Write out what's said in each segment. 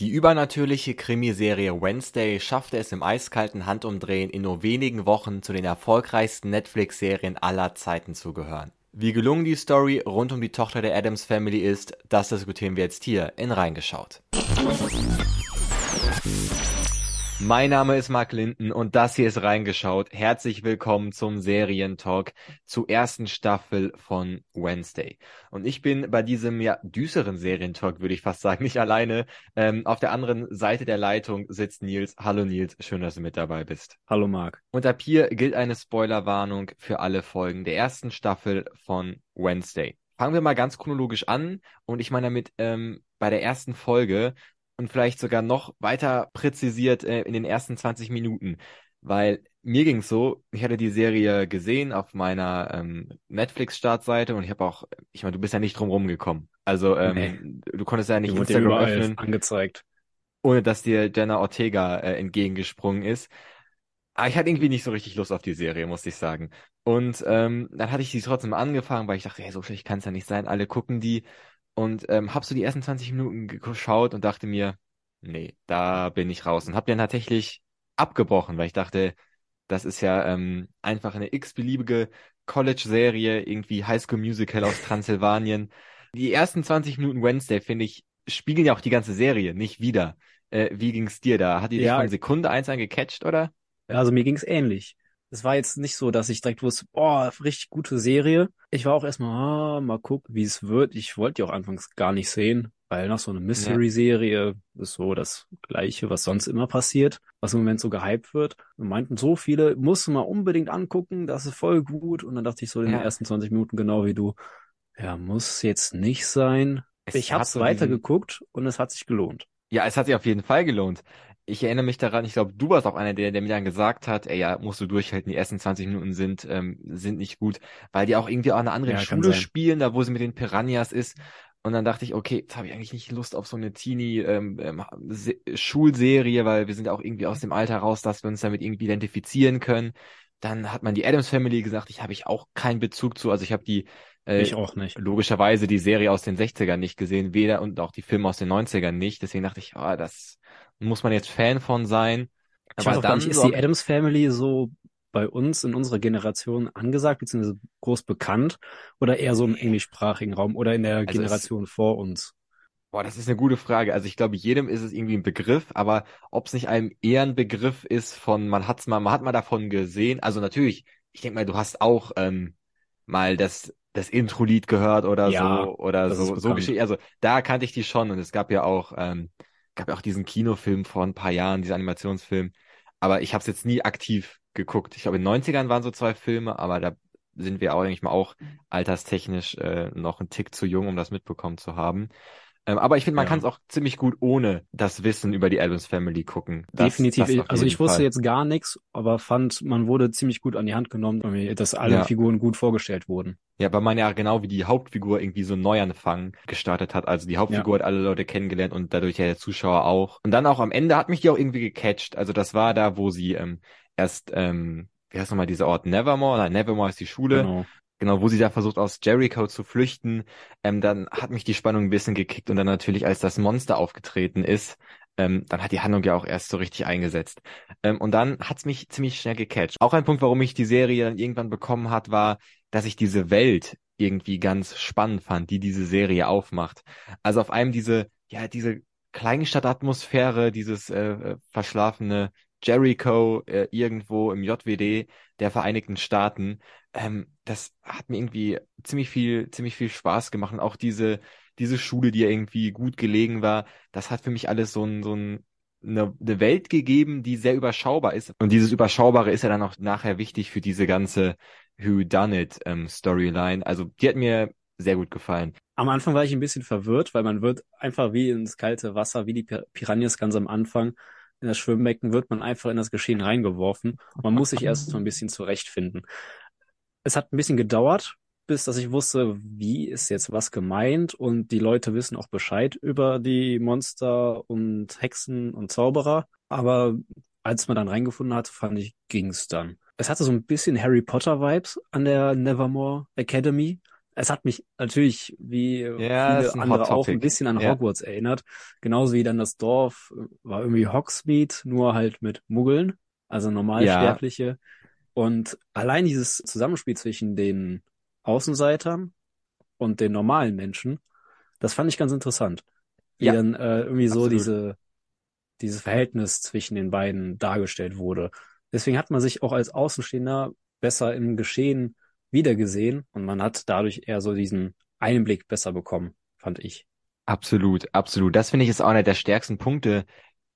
Die übernatürliche Krimiserie Wednesday schaffte es im eiskalten Handumdrehen in nur wenigen Wochen zu den erfolgreichsten Netflix-Serien aller Zeiten zu gehören. Wie gelungen die Story rund um die Tochter der Adams Family ist, das diskutieren wir jetzt hier in Reingeschaut. Mein Name ist Mark Linden und das hier ist reingeschaut. Herzlich willkommen zum Serientalk zur ersten Staffel von Wednesday. Und ich bin bei diesem ja düsteren Serientalk, würde ich fast sagen, nicht alleine. Ähm, auf der anderen Seite der Leitung sitzt Nils. Hallo Nils, schön, dass du mit dabei bist. Hallo Mark. Und ab hier gilt eine Spoilerwarnung für alle Folgen der ersten Staffel von Wednesday. Fangen wir mal ganz chronologisch an und ich meine damit ähm, bei der ersten Folge und vielleicht sogar noch weiter präzisiert äh, in den ersten 20 Minuten. Weil mir ging's so, ich hatte die Serie gesehen auf meiner ähm, Netflix-Startseite und ich habe auch, ich meine, du bist ja nicht drum rumgekommen. Also ähm, nee. du konntest ja nicht Instagram öffnen, angezeigt. ohne dass dir Jenna Ortega äh, entgegengesprungen ist. Aber ich hatte irgendwie nicht so richtig Lust auf die Serie, muss ich sagen. Und ähm, dann hatte ich die trotzdem angefangen, weil ich dachte, hey, so schlecht kann es ja nicht sein. Alle gucken die. Und ähm, hab so die ersten 20 Minuten geschaut und dachte mir, nee, da bin ich raus. Und hab dann tatsächlich abgebrochen, weil ich dachte, das ist ja ähm, einfach eine x-beliebige College-Serie, irgendwie High School Musical aus Transsilvanien. Die ersten 20 Minuten Wednesday, finde ich, spiegeln ja auch die ganze Serie nicht wieder. Äh, wie ging's dir da? Hat die dich ja. von Sekunde eins an gecatcht, oder? Also mir ging's ähnlich es war jetzt nicht so, dass ich direkt wusste, oh, richtig gute Serie. Ich war auch erstmal, ah, mal gucken, wie es wird. Ich wollte die auch anfangs gar nicht sehen, weil nach so einer Mystery-Serie ist so das Gleiche, was sonst immer passiert, was im Moment so gehypt wird. Und meinten so viele, musst du mal unbedingt angucken, das ist voll gut. Und dann dachte ich so in ja. den ersten 20 Minuten genau wie du, ja, muss jetzt nicht sein. Es ich habe es weitergeguckt und es hat sich gelohnt. Ja, es hat sich auf jeden Fall gelohnt ich erinnere mich daran, ich glaube, du warst auch einer, der, der mir dann gesagt hat, ey, ja, musst du durchhalten, die ersten 20 Minuten sind, ähm, sind nicht gut, weil die auch irgendwie auch eine andere ja, Schule spielen, da wo sie mit den Piranhas ist. Und dann dachte ich, okay, jetzt habe ich eigentlich nicht Lust auf so eine Teenie ähm, ähm, Schulserie, weil wir sind ja auch irgendwie aus dem Alter raus, dass wir uns damit irgendwie identifizieren können. Dann hat man die Adams Family gesagt, ich habe ich auch keinen Bezug zu. Also ich habe die äh, ich auch nicht. Logischerweise die Serie aus den 60ern nicht gesehen, weder und auch die Filme aus den 90ern nicht. Deswegen dachte ich, oh, das muss man jetzt Fan von sein. Ich weiß nicht, ist die Adams Family so bei uns in unserer Generation angesagt, beziehungsweise groß bekannt oder eher so im englischsprachigen Raum oder in der also Generation es, vor uns? Boah, das ist eine gute Frage. Also ich glaube, jedem ist es irgendwie ein Begriff, aber ob es nicht einem eher ein Begriff ist von, man hat's mal, man hat mal davon gesehen. Also natürlich, ich denke mal, du hast auch ähm, mal das das Intro-Lied gehört oder ja, so oder so so Geschichte. Also da kannte ich die schon und es gab ja auch ähm, gab ja auch diesen Kinofilm vor ein paar Jahren, dieser Animationsfilm. Aber ich habe es jetzt nie aktiv geguckt. Ich glaube, in den 90ern waren so zwei Filme, aber da sind wir auch, denke ich mal, auch alterstechnisch äh, noch ein Tick zu jung, um das mitbekommen zu haben. Ähm, aber ich finde, man ja. kann es auch ziemlich gut ohne das Wissen über die Adams Family gucken. Das, Definitiv. Das also ich wusste Fall. jetzt gar nichts, aber fand, man wurde ziemlich gut an die Hand genommen, dass alle ja. Figuren gut vorgestellt wurden. Ja, weil man ja genau wie die Hauptfigur irgendwie so einen Neuanfang gestartet hat. Also die Hauptfigur ja. hat alle Leute kennengelernt und dadurch ja der Zuschauer auch. Und dann auch am Ende hat mich die auch irgendwie gecatcht. Also das war da, wo sie ähm, erst ähm, wie heißt nochmal dieser Ort? Nevermore? Nein, Nevermore ist die Schule. Genau genau, wo sie da versucht aus Jericho zu flüchten, ähm, dann hat mich die Spannung ein bisschen gekickt und dann natürlich, als das Monster aufgetreten ist, ähm, dann hat die Handlung ja auch erst so richtig eingesetzt. Ähm, und dann hat's mich ziemlich schnell gecatcht. Auch ein Punkt, warum ich die Serie dann irgendwann bekommen hat, war, dass ich diese Welt irgendwie ganz spannend fand, die diese Serie aufmacht. Also auf einem diese, ja, diese Kleinstadtatmosphäre, dieses äh, äh verschlafene Jericho äh, irgendwo im JWD der Vereinigten Staaten. Ähm, das hat mir irgendwie ziemlich viel, ziemlich viel Spaß gemacht. Und auch diese, diese Schule, die ja irgendwie gut gelegen war, das hat für mich alles so ein, so ein, eine, eine Welt gegeben, die sehr überschaubar ist. Und dieses Überschaubare ist ja dann auch nachher wichtig für diese ganze Who Done It ähm, Storyline. Also die hat mir sehr gut gefallen. Am Anfang war ich ein bisschen verwirrt, weil man wird einfach wie ins kalte Wasser, wie die Piranhas ganz am Anfang in das Schwimmbecken wird man einfach in das Geschehen reingeworfen. Man muss sich erst so ein bisschen zurechtfinden. Es hat ein bisschen gedauert, bis dass ich wusste, wie ist jetzt was gemeint und die Leute wissen auch Bescheid über die Monster und Hexen und Zauberer. Aber als man dann reingefunden hat, fand ich, ging's dann. Es hatte so ein bisschen Harry Potter Vibes an der Nevermore Academy. Es hat mich natürlich, wie Ja, viele andere auch, ein bisschen an Ja. Hogwarts erinnert. Genauso wie dann das Dorf äh, war irgendwie Hogsmeade, nur halt mit Muggeln, also Ja, Normalsterbliche. Und allein dieses Zusammenspiel zwischen den Außenseitern und den normalen Menschen, das fand ich ganz interessant. Wie ja, dann äh, irgendwie so absolut. diese, dieses Verhältnis zwischen den beiden dargestellt wurde. Deswegen hat man sich auch als Außenstehender besser im Geschehen wiedergesehen und man hat dadurch eher so diesen Einblick besser bekommen, fand ich. Absolut, absolut. Das finde ich ist auch einer der stärksten Punkte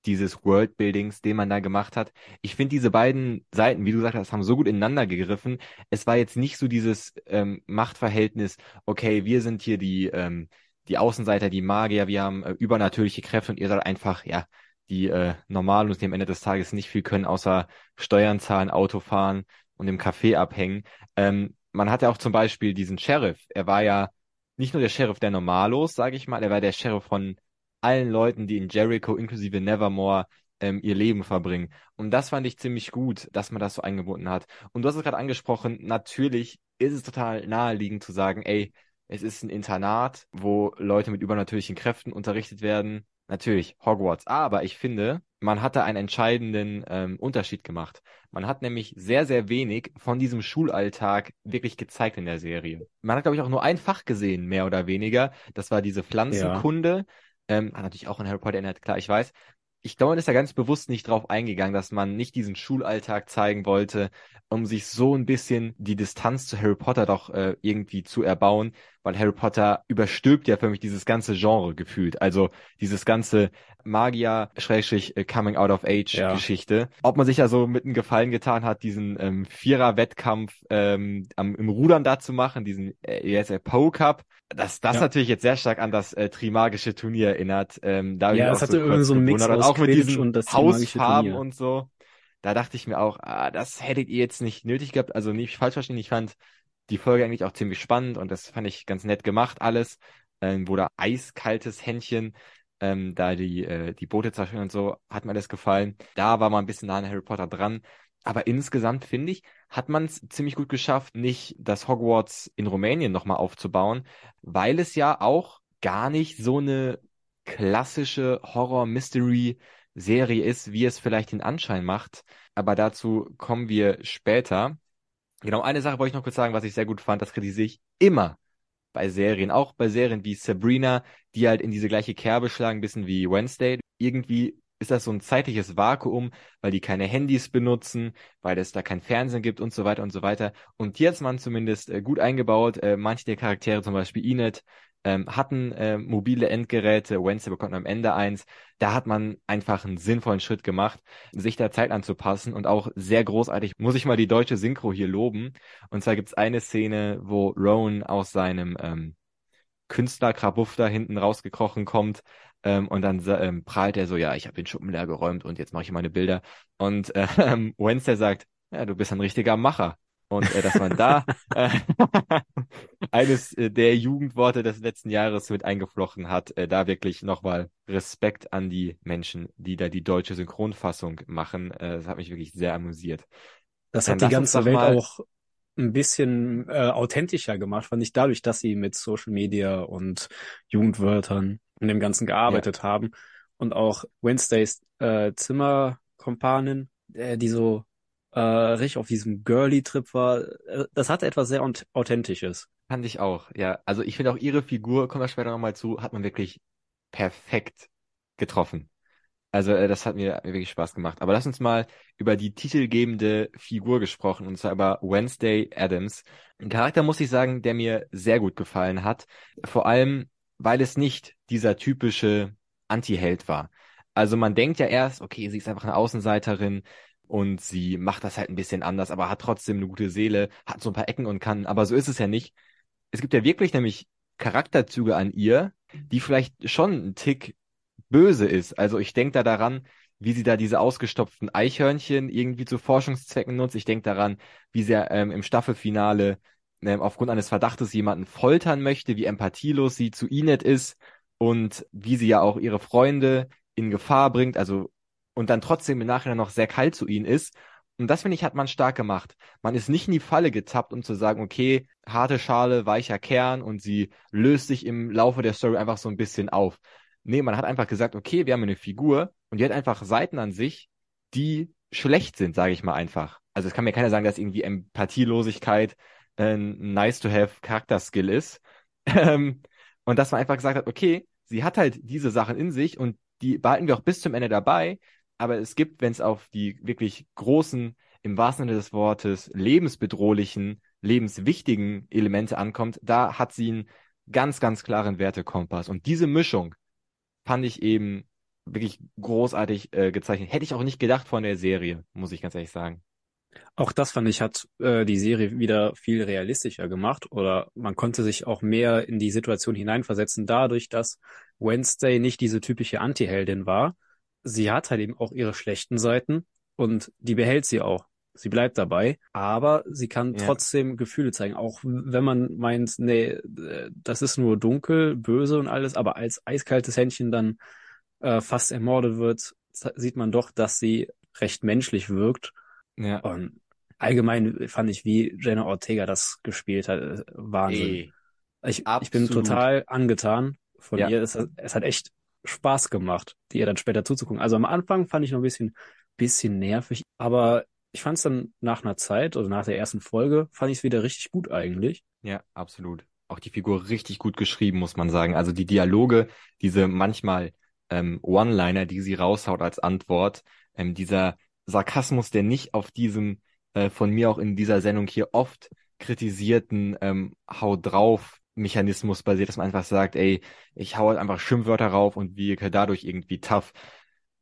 dieses Worldbuildings, den man da gemacht hat. Ich finde diese beiden Seiten, wie du gesagt hast, haben so gut ineinander gegriffen. Es war jetzt nicht so dieses ähm, Machtverhältnis, okay, wir sind hier die, ähm, die Außenseiter, die Magier, wir haben äh, übernatürliche Kräfte und ihr seid einfach, ja, die äh, Normalen, die am Ende des Tages nicht viel können, außer Steuern zahlen, Auto fahren und im Café abhängen. Ähm, man hatte auch zum Beispiel diesen Sheriff. Er war ja nicht nur der Sheriff der Normalos, sage ich mal, er war der Sheriff von allen Leuten, die in Jericho inklusive Nevermore ähm, ihr Leben verbringen. Und das fand ich ziemlich gut, dass man das so eingebunden hat. Und du hast es gerade angesprochen, natürlich ist es total naheliegend zu sagen, ey, es ist ein Internat, wo Leute mit übernatürlichen Kräften unterrichtet werden. Natürlich, Hogwarts. Aber ich finde, man hat da einen entscheidenden ähm, Unterschied gemacht. Man hat nämlich sehr, sehr wenig von diesem Schulalltag wirklich gezeigt in der Serie. Man hat, glaube ich, auch nur ein Fach gesehen, mehr oder weniger. Das war diese Ja, Pflanzenkunde. Ähm, hat natürlich auch an Harry Potter erinnert, klar, ich weiß. Ich glaube, man ist da ganz bewusst nicht drauf eingegangen, dass man nicht diesen Schulalltag zeigen wollte, um sich so ein bisschen die Distanz zu Harry Potter doch äh, irgendwie zu erbauen, weil Harry Potter überstülpt ja für mich dieses ganze Genre gefühlt. Also dieses ganze Magier, Schrägstrich, äh, Coming Out of Age ja, Geschichte. Ob man sich ja so mit einem Gefallen getan hat, diesen ähm, Vierer-Wettkampf ähm, am, im Rudern da zu machen, diesen äh, ESL Poe Cup, dass das ja. natürlich jetzt sehr stark an das äh, Trimagische Turnier erinnert. Ähm, da Ja, es auch so hatte irgendwie so einen Mix aus auch mit diesen und das Hausfarben Turnier. und so. Da dachte ich mir auch, ah, das hättet ihr jetzt nicht nötig gehabt. Also nicht falsch verstehen, ich fand die Folge eigentlich auch ziemlich spannend und das fand ich ganz nett gemacht alles, ähm, wo da eiskaltes Händchen ähm, da die, äh, die Boote zerstören und so, hat mir alles gefallen. Da war mal ein bisschen nah an Harry Potter dran. Aber insgesamt finde ich, hat man es ziemlich gut geschafft, nicht das Hogwarts in Rumänien nochmal aufzubauen, weil es ja auch gar nicht so eine klassische Horror-Mystery-Serie ist, wie es vielleicht den Anschein macht. Aber dazu kommen wir später. Genau, eine Sache wollte ich noch kurz sagen, was ich sehr gut fand, das kritisiere ich immer bei Serien, auch bei Serien wie Sabrina, die halt in diese gleiche Kerbe schlagen, ein bisschen wie Wednesday. Irgendwie ist das so ein zeitliches Vakuum, weil die keine Handys benutzen, weil es da kein Fernsehen gibt und so weiter und so weiter. Und hier hat man zumindest äh, gut eingebaut. Äh, manche der Charaktere, zum Beispiel Enid, ähm, hatten äh, mobile Endgeräte. Wednesday bekommt am Ende eins. Da hat man einfach einen sinnvollen Schritt gemacht, sich der Zeit anzupassen und auch sehr großartig. Muss ich mal die deutsche Synchro hier loben. Und zwar gibt's eine Szene, wo Rowan aus seinem ähm, Künstlerkrabuff da hinten rausgekrochen kommt ähm, und dann ähm, prahlt er so, ja, ich habe den Schuppen leer geräumt und jetzt mache ich meine Bilder. Und ähm, Wednesday sagt, ja, du bist ein richtiger Macher. Und äh, dass man da äh, eines äh, der Jugendworte des letzten Jahres mit eingeflochten hat, äh, da wirklich nochmal Respekt an die Menschen, die da die deutsche Synchronfassung machen. Äh, das hat mich wirklich sehr amüsiert. Das Dann hat die ganze Welt mal, auch ein bisschen äh, authentischer gemacht, fand ich dadurch, dass sie mit Social Media und Jugendwörtern und dem Ganzen ja, gearbeitet haben und auch Wednesdays äh, Zimmerkompanin, äh, die so äh, richtig auf diesem Girly-Trip war, äh, das hatte etwas sehr aut- Authentisches. fand ich auch. Ja, also ich finde auch ihre Figur, kommen wir später nochmal zu, hat man wirklich perfekt getroffen. Also äh, das hat mir, mir wirklich Spaß gemacht. Aber lass uns mal über die titelgebende Figur gesprochen, und zwar über Wednesday Adams. Ein Charakter, muss ich sagen, der mir sehr gut gefallen hat. Vor allem, weil es nicht dieser typische Anti-Held war. Also man denkt ja erst, okay, sie ist einfach eine Außenseiterin und sie macht das halt ein bisschen anders, aber hat trotzdem eine gute Seele, hat so ein paar Ecken und Kanten. Aber so ist es ja nicht. Es gibt ja wirklich nämlich Charakterzüge an ihr, die vielleicht schon ein Tick böse ist. Also ich denke da daran, wie sie da diese ausgestopften Eichhörnchen irgendwie zu Forschungszwecken nutzt. Ich denke daran, wie sie ähm, im Staffelfinale ähm, aufgrund eines Verdachtes jemanden foltern möchte, wie empathielos sie zu Enid ist und wie sie ja auch ihre Freunde in Gefahr bringt, also und dann trotzdem im Nachhinein noch sehr kalt zu ihnen ist. Und das finde ich, hat man stark gemacht. Man ist nicht in die Falle getappt, um zu sagen, okay, harte Schale, weicher Kern und sie löst sich im Laufe der Story einfach so ein bisschen auf. Nee, man hat einfach gesagt, okay, wir haben eine Figur und die hat einfach Seiten an sich, die schlecht sind, sage ich mal einfach. Also es kann mir keiner sagen, dass irgendwie Empathielosigkeit ein nice-to-have Charakterskill ist. Ähm, und dass man einfach gesagt hat, okay, sie hat halt diese Sachen in sich und die behalten wir auch bis zum Ende dabei. Aber es gibt, wenn es auf die wirklich großen, im wahrsten Sinne des Wortes, lebensbedrohlichen, lebenswichtigen Elemente ankommt, da hat sie einen ganz, ganz klaren Wertekompass. Und diese Mischung fand ich eben wirklich großartig äh, gezeichnet. Hätte ich auch nicht gedacht von der Serie, muss ich ganz ehrlich sagen. Auch das fand ich, hat äh, die Serie wieder viel realistischer gemacht oder man konnte sich auch mehr in die Situation hineinversetzen, dadurch, dass Wednesday nicht diese typische Anti-Heldin war. Sie hat halt eben auch ihre schlechten Seiten und die behält sie auch. Sie bleibt dabei, aber sie kann ja. trotzdem Gefühle zeigen, auch wenn man meint, nee, das ist nur dunkel, böse und alles, aber als eiskaltes Händchen dann äh, fast ermordet wird, sieht man doch, dass sie recht menschlich wirkt ja. Und allgemein fand ich, wie Jenna Ortega das gespielt hat, äh, Wahnsinn. Ey, ich, ich bin total angetan von ja. ihr. Es, es hat echt Spaß gemacht, die ihr dann später zuzugucken. Also am Anfang fand ich noch ein bisschen, bisschen nervig, aber ich fand es dann nach einer Zeit, also nach der ersten Folge, fand ich es wieder richtig gut eigentlich. Ja, absolut. Auch die Figur richtig gut geschrieben, muss man sagen. Also die Dialoge, diese manchmal ähm, One-Liner, die sie raushaut als Antwort, ähm, dieser Sarkasmus, der nicht auf diesem äh, von mir auch in dieser Sendung hier oft kritisierten ähm, Hau drauf Mechanismus basiert, dass man einfach sagt, ey, ich hau halt einfach Schimpfwörter rauf und wirke dadurch irgendwie tough.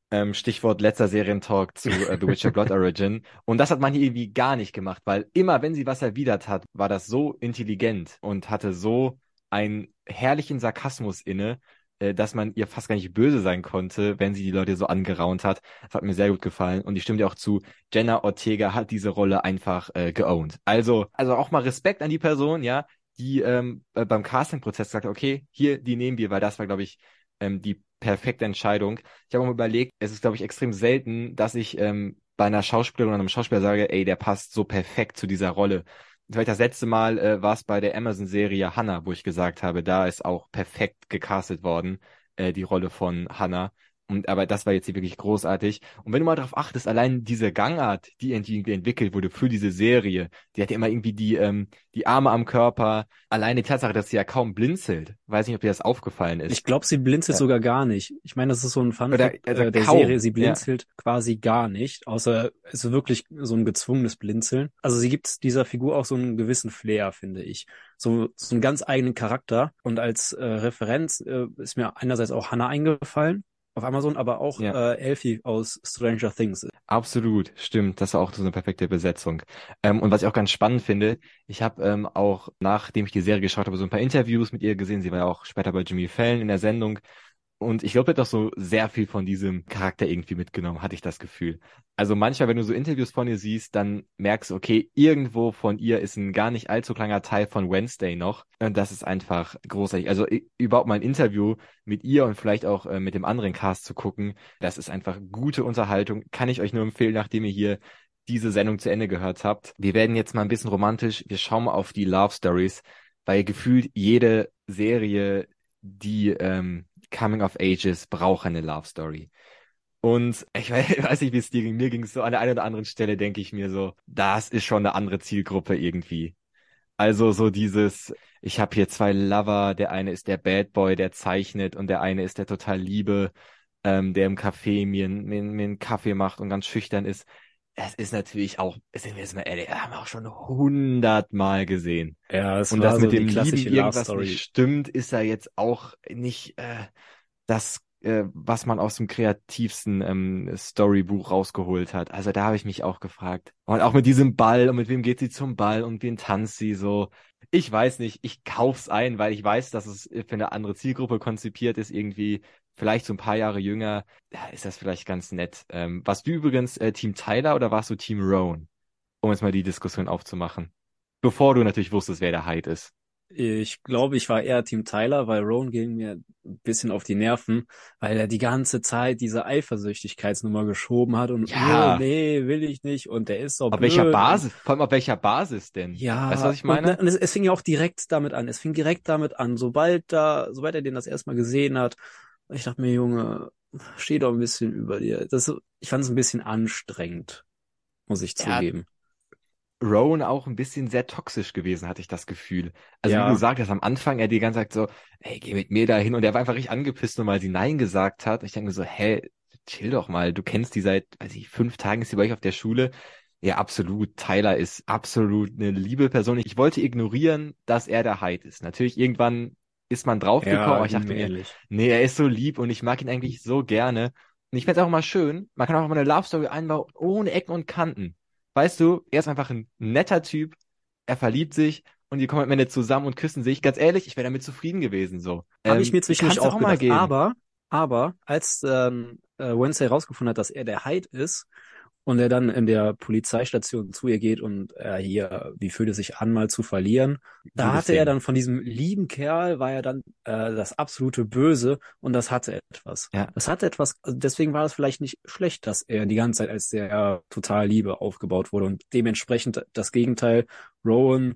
Ähm, Stichwort letzter Serientalk zu äh, The Witcher Blood Origin. Und das hat man hier irgendwie gar nicht gemacht, weil immer, wenn sie was erwidert hat, war das so intelligent und hatte so einen herrlichen Sarkasmus inne, äh, dass man ihr fast gar nicht böse sein konnte, wenn sie die Leute so angeraunt hat. Das hat mir sehr gut gefallen. Und ich stimme dir auch zu, Jenna Ortega hat diese Rolle einfach äh, geowned. Also, also auch mal Respekt an die Person, ja, die ähm, äh, beim Casting-Prozess sagt, okay, hier, die nehmen wir, weil das war, glaube ich, ähm, die perfekte Entscheidung. Ich habe auch mal überlegt, es ist, glaube ich, extrem selten, dass ich ähm, bei einer Schauspielerin oder einem Schauspieler sage, ey, der passt so perfekt zu dieser Rolle vielleicht das letzte Mal äh, war es bei der Amazon-Serie Hannah, wo ich gesagt habe, da ist auch perfekt gecastet worden, äh, die Rolle von Hannah. Und, aber das war jetzt hier wirklich großartig. Und wenn du mal darauf achtest, allein diese Gangart, die irgendwie entwickelt wurde für diese Serie, die hat ja immer irgendwie die, ähm, die Arme am Körper. Allein die Tatsache, dass sie ja kaum blinzelt. Weiß nicht, ob dir das aufgefallen ist. Ich glaube, sie blinzelt ja. sogar gar nicht. Ich meine, das ist so ein Fun Oder, also äh, der kaum. Serie. Sie blinzelt ja. quasi gar nicht, außer es ist wirklich so ein gezwungenes Blinzeln. Also sie gibt dieser Figur auch so einen gewissen Flair, finde ich. So, so einen ganz eigenen Charakter. Und als äh, Referenz äh, ist mir einerseits auch Hannah eingefallen auf Amazon, aber auch ja. äh, Elfie aus Stranger Things. Absolut, stimmt. Das war auch so eine perfekte Besetzung. Ähm, und was ich auch ganz spannend finde, ich habe ähm, auch, nachdem ich die Serie geschaut habe, so ein paar Interviews mit ihr gesehen. Sie war ja auch später bei Jimmy Fallon in der Sendung. Und ich glaube, er hat auch so sehr viel von diesem Charakter irgendwie mitgenommen, hatte ich das Gefühl. Also manchmal, wenn du so Interviews von ihr siehst, dann merkst du, okay, irgendwo von ihr ist ein gar nicht allzu kleiner Teil von Wednesday noch. Und das ist einfach großartig. Also überhaupt mal ein Interview mit ihr und vielleicht auch äh, mit dem anderen Cast zu gucken, das ist einfach gute Unterhaltung. Kann ich euch nur empfehlen, nachdem ihr hier diese Sendung zu Ende gehört habt. Wir werden jetzt mal ein bisschen romantisch. Wir schauen mal auf die Love Stories, weil gefühlt jede Serie, die ähm, Coming of Ages braucht eine Love Story. Und ich weiß nicht, wie es dir ging. Mir ging es so an der einen oder anderen Stelle, denke ich mir so, das ist schon eine andere Zielgruppe irgendwie. Also so dieses, ich habe hier zwei Lover, der eine ist der Bad Boy, der zeichnet und der eine ist der total Liebe, ähm, der im Café mir, mir, mir einen Kaffee macht und ganz schüchtern ist. Es ist natürlich auch, sind wir jetzt mal ehrlich, haben wir auch schon hundertmal gesehen. Ja, es Und das mit so dem Lieben irgendwas nicht stimmt, ist ja jetzt auch nicht äh, das, äh, was man aus dem kreativsten ähm, Storybuch rausgeholt hat. Also da habe ich mich auch gefragt. Und auch mit diesem Ball und mit wem geht sie zum Ball und wen tanzt sie so. Ich weiß nicht, ich kauf's ein, weil ich weiß, dass es für eine andere Zielgruppe konzipiert ist, irgendwie vielleicht so ein paar Jahre jünger, ist das vielleicht ganz nett. Ähm, warst du übrigens äh, Team Tyler oder warst du Team Roan? Um jetzt mal die Diskussion aufzumachen. Bevor du natürlich wusstest, wer der Hyde ist. Ich glaube, ich war eher Team Tyler, weil Rowan ging mir ein bisschen auf die Nerven, weil er die ganze Zeit diese Eifersüchtigkeitsnummer geschoben hat und Ja. oh, nee, will ich nicht und der ist so Auf blöd. welcher Basis? Vor allem auf welcher Basis denn? Ja, Weißt du, was ich meine? Und, und es, es fing ja auch direkt damit an. Es fing direkt damit an, sobald da, sobald er den das erstmal gesehen hat. Ich dachte mir, Junge, steh doch ein bisschen über dir. Das, ich fand es ein bisschen anstrengend, muss ich Ja, zugeben. Rowan auch ein bisschen sehr toxisch gewesen, hatte ich das Gefühl. Also wie Ja. du gesagt hast, am Anfang er die ganze Zeit so, hey, geh mit mir dahin und er war einfach richtig angepisst, nur weil sie Nein gesagt hat. Ich denke mir so, hä, chill doch mal, du kennst die seit, weiß ich, fünf Tagen ist sie bei euch auf der Schule. Ja, absolut. Tyler ist absolut eine liebe Person. Ich wollte ignorieren, dass er der Hyde ist. Natürlich, irgendwann ist man draufgekommen, Ja, ich dachte mir. Nee, er ist so lieb und ich mag ihn eigentlich so gerne. Und ich find's auch mal schön, man kann auch mal eine Love Story einbauen, ohne Ecken und Kanten. Weißt du, er ist einfach ein netter Typ, er verliebt sich und die kommen am Ende zusammen und küssen sich. Ganz ehrlich, ich wäre damit zufrieden gewesen, so. Habe ich Ähm, mir zwischendurch kann's auch gedacht. geben. Aber, aber, als ähm, äh, Wednesday rausgefunden hat, dass er der Hyde ist und er dann in der Polizeistation zu ihr geht und äh, hier, wie fühlt es sich an, mal zu verlieren, da hatte er dann von diesem lieben Kerl, war er dann äh, das absolute Böse und das hatte etwas. Ja. Das hatte etwas, also deswegen war es vielleicht nicht schlecht, dass er die ganze Zeit als der äh, total Liebe aufgebaut wurde und dementsprechend das Gegenteil, Rowan,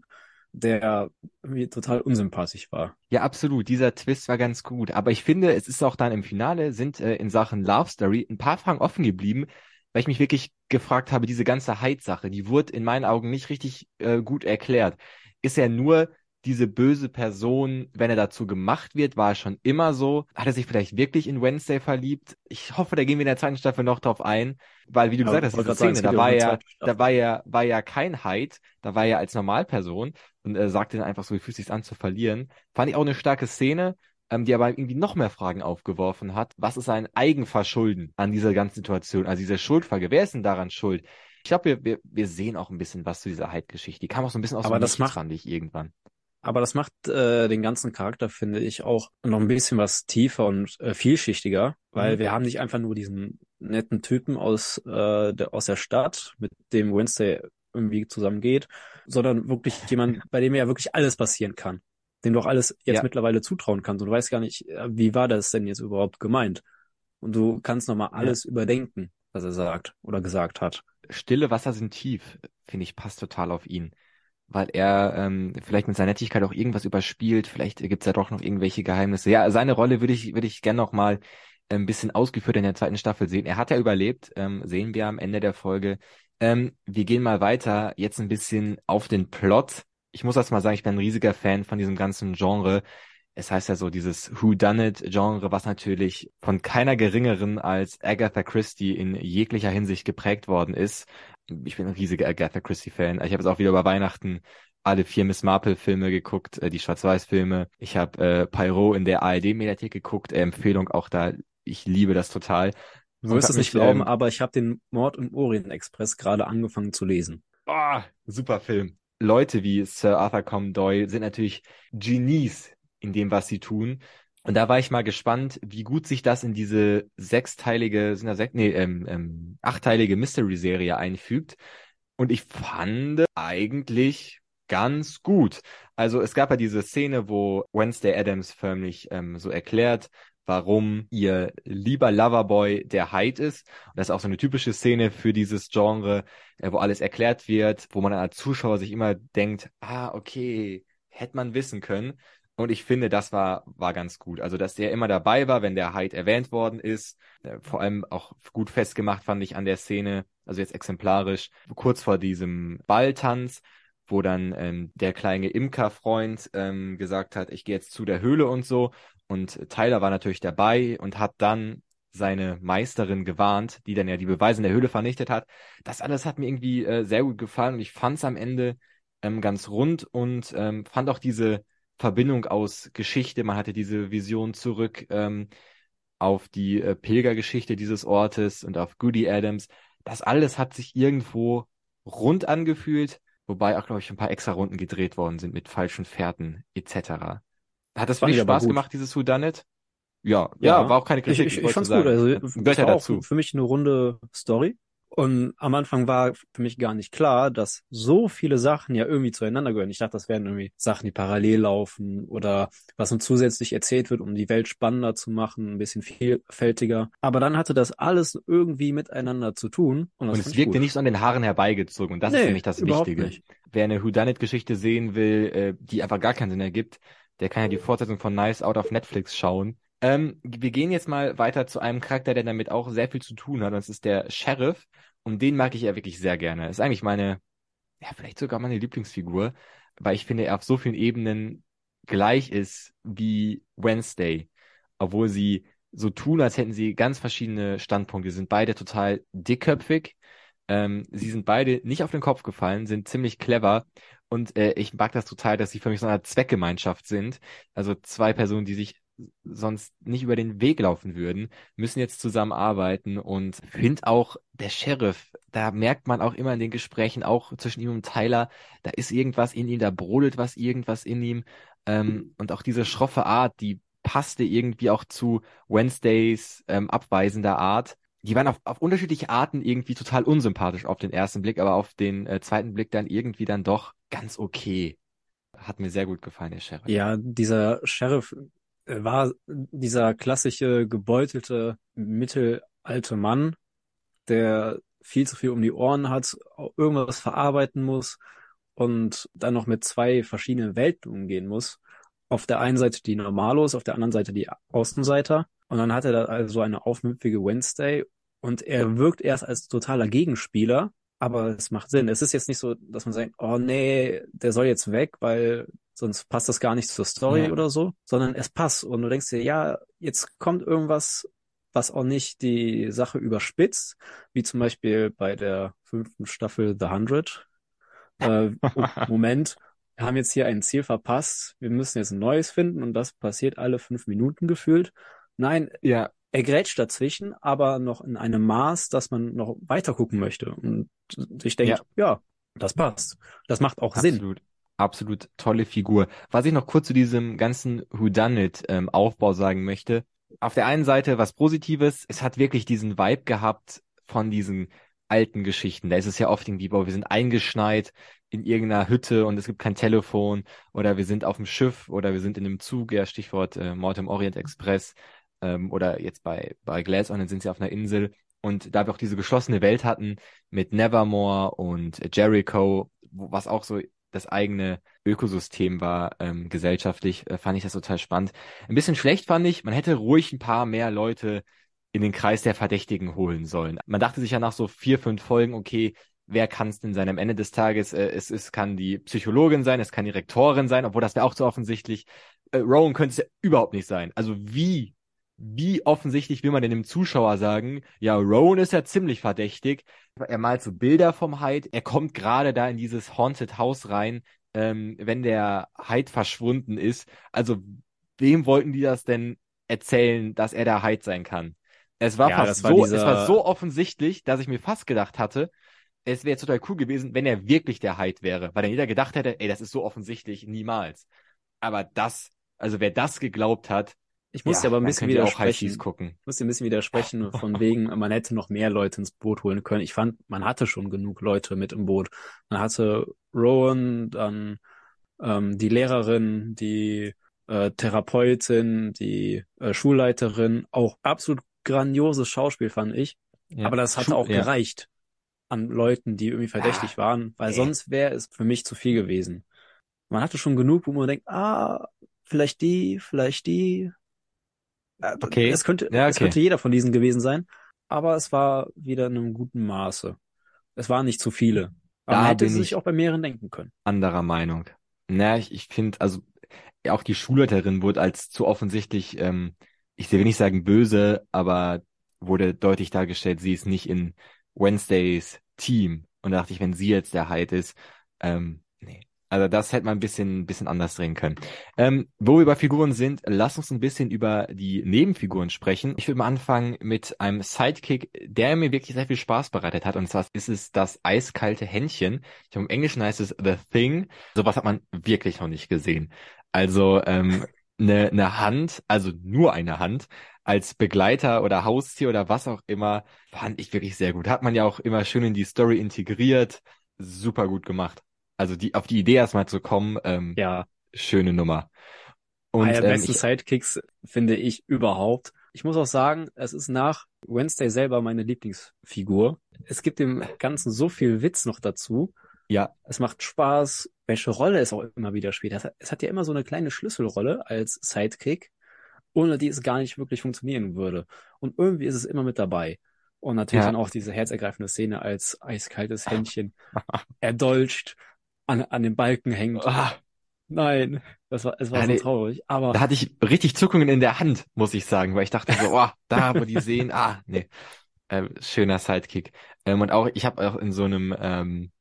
der irgendwie total unsympathisch war. Ja, absolut. Dieser Twist war ganz gut. Aber ich finde, es ist auch dann im Finale sind äh, in Sachen Love Story ein paar Fragen offen geblieben, weil ich mich wirklich gefragt habe, diese ganze Hyde-Sache, die wurde in meinen Augen nicht richtig äh, gut erklärt. Ist er nur diese böse Person, wenn er dazu gemacht wird, war er schon immer so? Hat er sich vielleicht wirklich in Wednesday verliebt? Ich hoffe, da gehen wir in der zweiten Staffel noch drauf ein, weil wie du Aber gesagt hast, diese sagen, Szene, da ja war ja, da war ja, war ja kein Hyde, da war er als Normalperson und äh, sagte dann einfach so, wie fühlt sich's an zu verlieren. Fand ich auch eine starke Szene, ähm, die aber irgendwie noch mehr Fragen aufgeworfen hat. Was ist ein Eigenverschulden an dieser ganzen Situation, also diese Schuldfrage? Wer ist denn daran schuld? Ich glaube, wir, wir, wir sehen auch ein bisschen was zu dieser Hyde-Geschichte. Die kam auch so ein bisschen aus Aber dem das Nichts, macht- fand ich irgendwann. Aber das macht äh, den ganzen Charakter, finde ich, auch noch ein bisschen was tiefer und äh, vielschichtiger, weil Mhm. wir haben nicht einfach nur diesen netten Typen aus, äh, der, aus der Stadt, mit dem Wednesday irgendwie zusammengeht, sondern wirklich jemand, bei dem ja wirklich alles passieren kann, dem du auch alles jetzt Ja. mittlerweile zutrauen kannst. Und du weißt gar nicht, äh, wie war das denn jetzt überhaupt gemeint? Und du kannst nochmal alles überdenken, was er sagt oder gesagt hat. Stille Wasser sind tief, finde ich, passt total auf ihn. Weil er ähm, vielleicht mit seiner Nettigkeit auch irgendwas überspielt, vielleicht gibt's ja doch noch irgendwelche Geheimnisse. Ja, seine Rolle würde ich, würde ich gerne noch mal ein bisschen ausgeführt in der zweiten Staffel sehen. Er hat ja überlebt, ähm, sehen wir am Ende der Folge. Ähm, wir gehen mal weiter, jetzt ein bisschen auf den Plot. Ich muss erst mal sagen, ich bin ein riesiger Fan von diesem ganzen Genre. Es heißt ja so dieses Who-Done-It-Genre, was natürlich von keiner geringeren als Agatha Christie in jeglicher Hinsicht geprägt worden ist. Ich bin ein riesiger Agatha Christie-Fan. Ich habe jetzt auch wieder über Weihnachten alle vier Miss Marple-Filme geguckt, äh, die Schwarz-Weiß-Filme. Ich habe äh, Pyro in der ARD-Mediathek geguckt. Äh, Empfehlung auch da. Ich liebe das total. Du wirst es nicht glauben, ähm, aber ich habe den Mord im Orient Express gerade angefangen zu lesen. Ah, super Film. Leute wie Sir Arthur Conan Doyle sind natürlich Genies in dem, was sie tun. Und da war ich mal gespannt, wie gut sich das in diese sechsteilige, sind da sechs, nee, ähm, ähm, achtteilige Mystery-Serie einfügt. Und ich fand eigentlich ganz gut. Also es gab ja diese Szene, wo Wednesday Adams förmlich ähm, so erklärt, warum ihr lieber Loverboy der Hyde ist. Und das ist auch so eine typische Szene für dieses Genre, äh, wo alles erklärt wird, wo man als Zuschauer sich immer denkt, ah, okay, hätte man wissen können. Und ich finde, das war, war ganz gut. Also, dass der immer dabei war, wenn der Hyde erwähnt worden ist. Äh, vor allem auch gut festgemacht fand ich an der Szene, also jetzt exemplarisch, kurz vor diesem Balltanz, wo dann ähm, der kleine Imkerfreund ähm, gesagt hat, ich gehe jetzt zu der Höhle und so. Und Tyler war natürlich dabei und hat dann seine Meisterin gewarnt, die dann ja die Beweise in der Höhle vernichtet hat. Das alles hat mir irgendwie äh, sehr gut gefallen und ich fand es am Ende ähm, ganz rund und ähm, fand auch diese Verbindung aus Geschichte. Man hatte diese Vision zurück ähm, auf die äh, Pilgergeschichte dieses Ortes und auf Goody Adams. Das alles hat sich irgendwo rund angefühlt, wobei auch, glaube ich, ein paar extra Runden gedreht worden sind mit falschen Fährten etc. Hat das ich aber Spaß gemacht, dieses Who Done It? Ja, ja, Ja. war auch keine Ich, Kritik. ich, ich wollte fand's sagen. gut. Also, auch dazu. für mich eine runde Story. Und am Anfang war für mich gar nicht klar, dass so viele Sachen ja irgendwie zueinander gehören. Ich dachte, das wären irgendwie Sachen, die parallel laufen oder was uns zusätzlich erzählt wird, um die Welt spannender zu machen, ein bisschen vielfältiger. Aber dann hatte das alles irgendwie miteinander zu tun. Und, und es wirkte gut. nicht so an den Haaren herbeigezogen. Und das nee, ist nämlich das Wichtige. Nicht. Wer eine Whodunit-Geschichte sehen will, äh, die einfach gar keinen Sinn ergibt, der kann ja die Fortsetzung von Nice Out auf Netflix schauen. Ähm, wir gehen jetzt mal weiter zu einem Charakter, der damit auch sehr viel zu tun hat. Und das ist der Sheriff. Und den mag ich ja wirklich sehr gerne. ist eigentlich meine, ja, vielleicht sogar meine Lieblingsfigur, weil ich finde, er auf so vielen Ebenen gleich ist wie Wednesday. Obwohl sie so tun, als hätten sie ganz verschiedene Standpunkte. Sie sind beide total dickköpfig. Ähm, sie sind beide nicht auf den Kopf gefallen, sind ziemlich clever. Und äh, ich mag das total, dass sie für mich so eine Zweckgemeinschaft sind. Also zwei Personen, die sich sonst nicht über den Weg laufen würden, müssen jetzt zusammenarbeiten und finde auch der Sheriff, da merkt man auch immer in den Gesprächen, auch zwischen ihm und Tyler, da ist irgendwas in ihm, da brodelt was irgendwas in ihm ähm, und auch diese schroffe Art, die passte irgendwie auch zu Wednesdays ähm, abweisender Art. Die waren auf, auf unterschiedliche Arten irgendwie total unsympathisch auf den ersten Blick, aber auf den äh, zweiten Blick dann irgendwie dann doch ganz okay. Hat mir sehr gut gefallen, der Sheriff. Ja, dieser Sheriff, war dieser klassische gebeutelte mittelalte Mann, der viel zu viel um die Ohren hat, irgendwas verarbeiten muss und dann noch mit zwei verschiedenen Welten umgehen muss. Auf der einen Seite die Normalos, auf der anderen Seite die Außenseiter. Und dann hat er da also eine aufmüpfige Wednesday und er wirkt erst als totaler Gegenspieler, aber es macht Sinn. Es ist jetzt nicht so, dass man sagt, oh nee, der soll jetzt weg, weil sonst passt das gar nicht zur Story ja. oder so, sondern es passt und du denkst dir, ja, jetzt kommt irgendwas, was auch nicht die Sache überspitzt, wie zum Beispiel bei der fünften Staffel The Hundred. Äh, Moment, wir haben jetzt hier ein Ziel verpasst, wir müssen jetzt ein neues finden und das passiert alle fünf Minuten gefühlt. Nein, ja. er grätscht dazwischen, aber noch in einem Maß, dass man noch weiter gucken möchte. Und ich denke, ja. ja, das passt. Das macht auch Absolut. Sinn absolut tolle Figur. Was ich noch kurz zu diesem ganzen Whodunit-Aufbau ähm, sagen möchte. Auf der einen Seite was Positives, es hat wirklich diesen Vibe gehabt von diesen alten Geschichten. Da ist es ja oft irgendwie, boah, wir sind eingeschneit in irgendeiner Hütte und es gibt kein Telefon oder wir sind auf dem Schiff oder wir sind in einem Zug, ja, Stichwort äh, Mord Orient Express ähm, oder jetzt bei, bei Glass Onion sind sie auf einer Insel und da wir auch diese geschlossene Welt hatten mit Nevermore und Jericho, was auch so das eigene Ökosystem war, ähm, gesellschaftlich, äh, fand ich das total spannend. Ein bisschen schlecht fand ich, man hätte ruhig ein paar mehr Leute in den Kreis der Verdächtigen holen sollen. Man dachte sich ja nach so vier, fünf Folgen, okay, wer kann es denn sein? Am Ende des Tages, äh, es, es kann die Psychologin sein, es kann die Rektorin sein, obwohl das wäre auch so offensichtlich. Äh, Rowan könnte es ja überhaupt nicht sein. Also wie wie offensichtlich will man denn dem Zuschauer sagen, ja, Rowan ist ja ziemlich verdächtig. Er malt so Bilder vom Hyde. Er kommt gerade da in dieses Haunted House rein, ähm, wenn der Hyde verschwunden ist. Also, wem wollten die das denn erzählen, dass er der Hyde sein kann? Es war ja, fast war so, dieser... es war so offensichtlich, dass ich mir fast gedacht hatte, es wäre total cool gewesen, wenn er wirklich der Hyde wäre, weil dann jeder gedacht hätte, ey, das ist so offensichtlich, niemals. Aber das, also wer das geglaubt hat, ich muss ja, aber ein bisschen widersprechen. Gucken. Ich muss dir ein bisschen widersprechen, von wegen, man hätte noch mehr Leute ins Boot holen können. Ich fand, man hatte schon genug Leute mit im Boot. Man hatte Rowan, dann ähm, die Lehrerin, die äh, Therapeutin, die äh, Schulleiterin, auch absolut grandioses Schauspiel, fand ich. Ja. Aber das hatte auch ja. gereicht an Leuten, die irgendwie verdächtig ah, waren, weil ey. sonst wäre es für mich zu viel gewesen. Man hatte schon genug, wo man denkt, ah, vielleicht die, vielleicht die, okay. Es könnte, ja, okay. es könnte jeder von diesen gewesen sein, aber es war wieder in einem guten Maße. Es waren nicht zu viele. Aber da man hätte sich auch bei mehreren denken können. Anderer Meinung. Na, ich, ich finde, also auch die Schulleiterin wurde als zu offensichtlich, ähm, ich will nicht sagen böse, aber wurde deutlich dargestellt, sie ist nicht in Wednesdays Team. Und da dachte ich, wenn sie jetzt der Hyde ist, ähm, nee, also das hätte man ein bisschen, bisschen anders drehen können. Ähm, wo wir über Figuren sind, lass uns ein bisschen über die Nebenfiguren sprechen. Ich würde mal anfangen mit einem Sidekick, der mir wirklich sehr viel Spaß bereitet hat. Und zwar ist es das eiskalte Händchen. Ich glaube, im Englischen heißt es The Thing. Sowas hat man wirklich noch nicht gesehen. Also ähm, eine, eine Hand, also nur eine Hand, als Begleiter oder Haustier oder was auch immer, fand ich wirklich sehr gut. Hat man ja auch immer schön in die Story integriert. Super gut gemacht. Also die, auf die Idee erstmal zu kommen, ähm, Ja, schöne Nummer. einer Und der ähm, besten ich, Sidekicks finde ich überhaupt. Ich muss auch sagen, es ist nach Wednesday selber meine Lieblingsfigur. Es gibt dem Ganzen so viel Witz noch dazu. ja, Es macht Spaß, welche Rolle es auch immer wieder spielt. Es hat, es hat ja immer so eine kleine Schlüsselrolle als Sidekick, ohne die es gar nicht wirklich funktionieren würde. Und irgendwie ist es immer mit dabei. Und natürlich ja, dann auch diese herzergreifende Szene, als eiskaltes Händchen erdolcht an, an den Balken hängt. ah, Nein, das war, es war ja, so traurig. da Aber hatte ich richtig Zuckungen in der Hand, muss ich sagen, weil ich dachte so, oh, da, wo die sehen, ah, nee, ähm, schöner Sidekick. Ähm, und auch, ich habe auch in so einem ähm,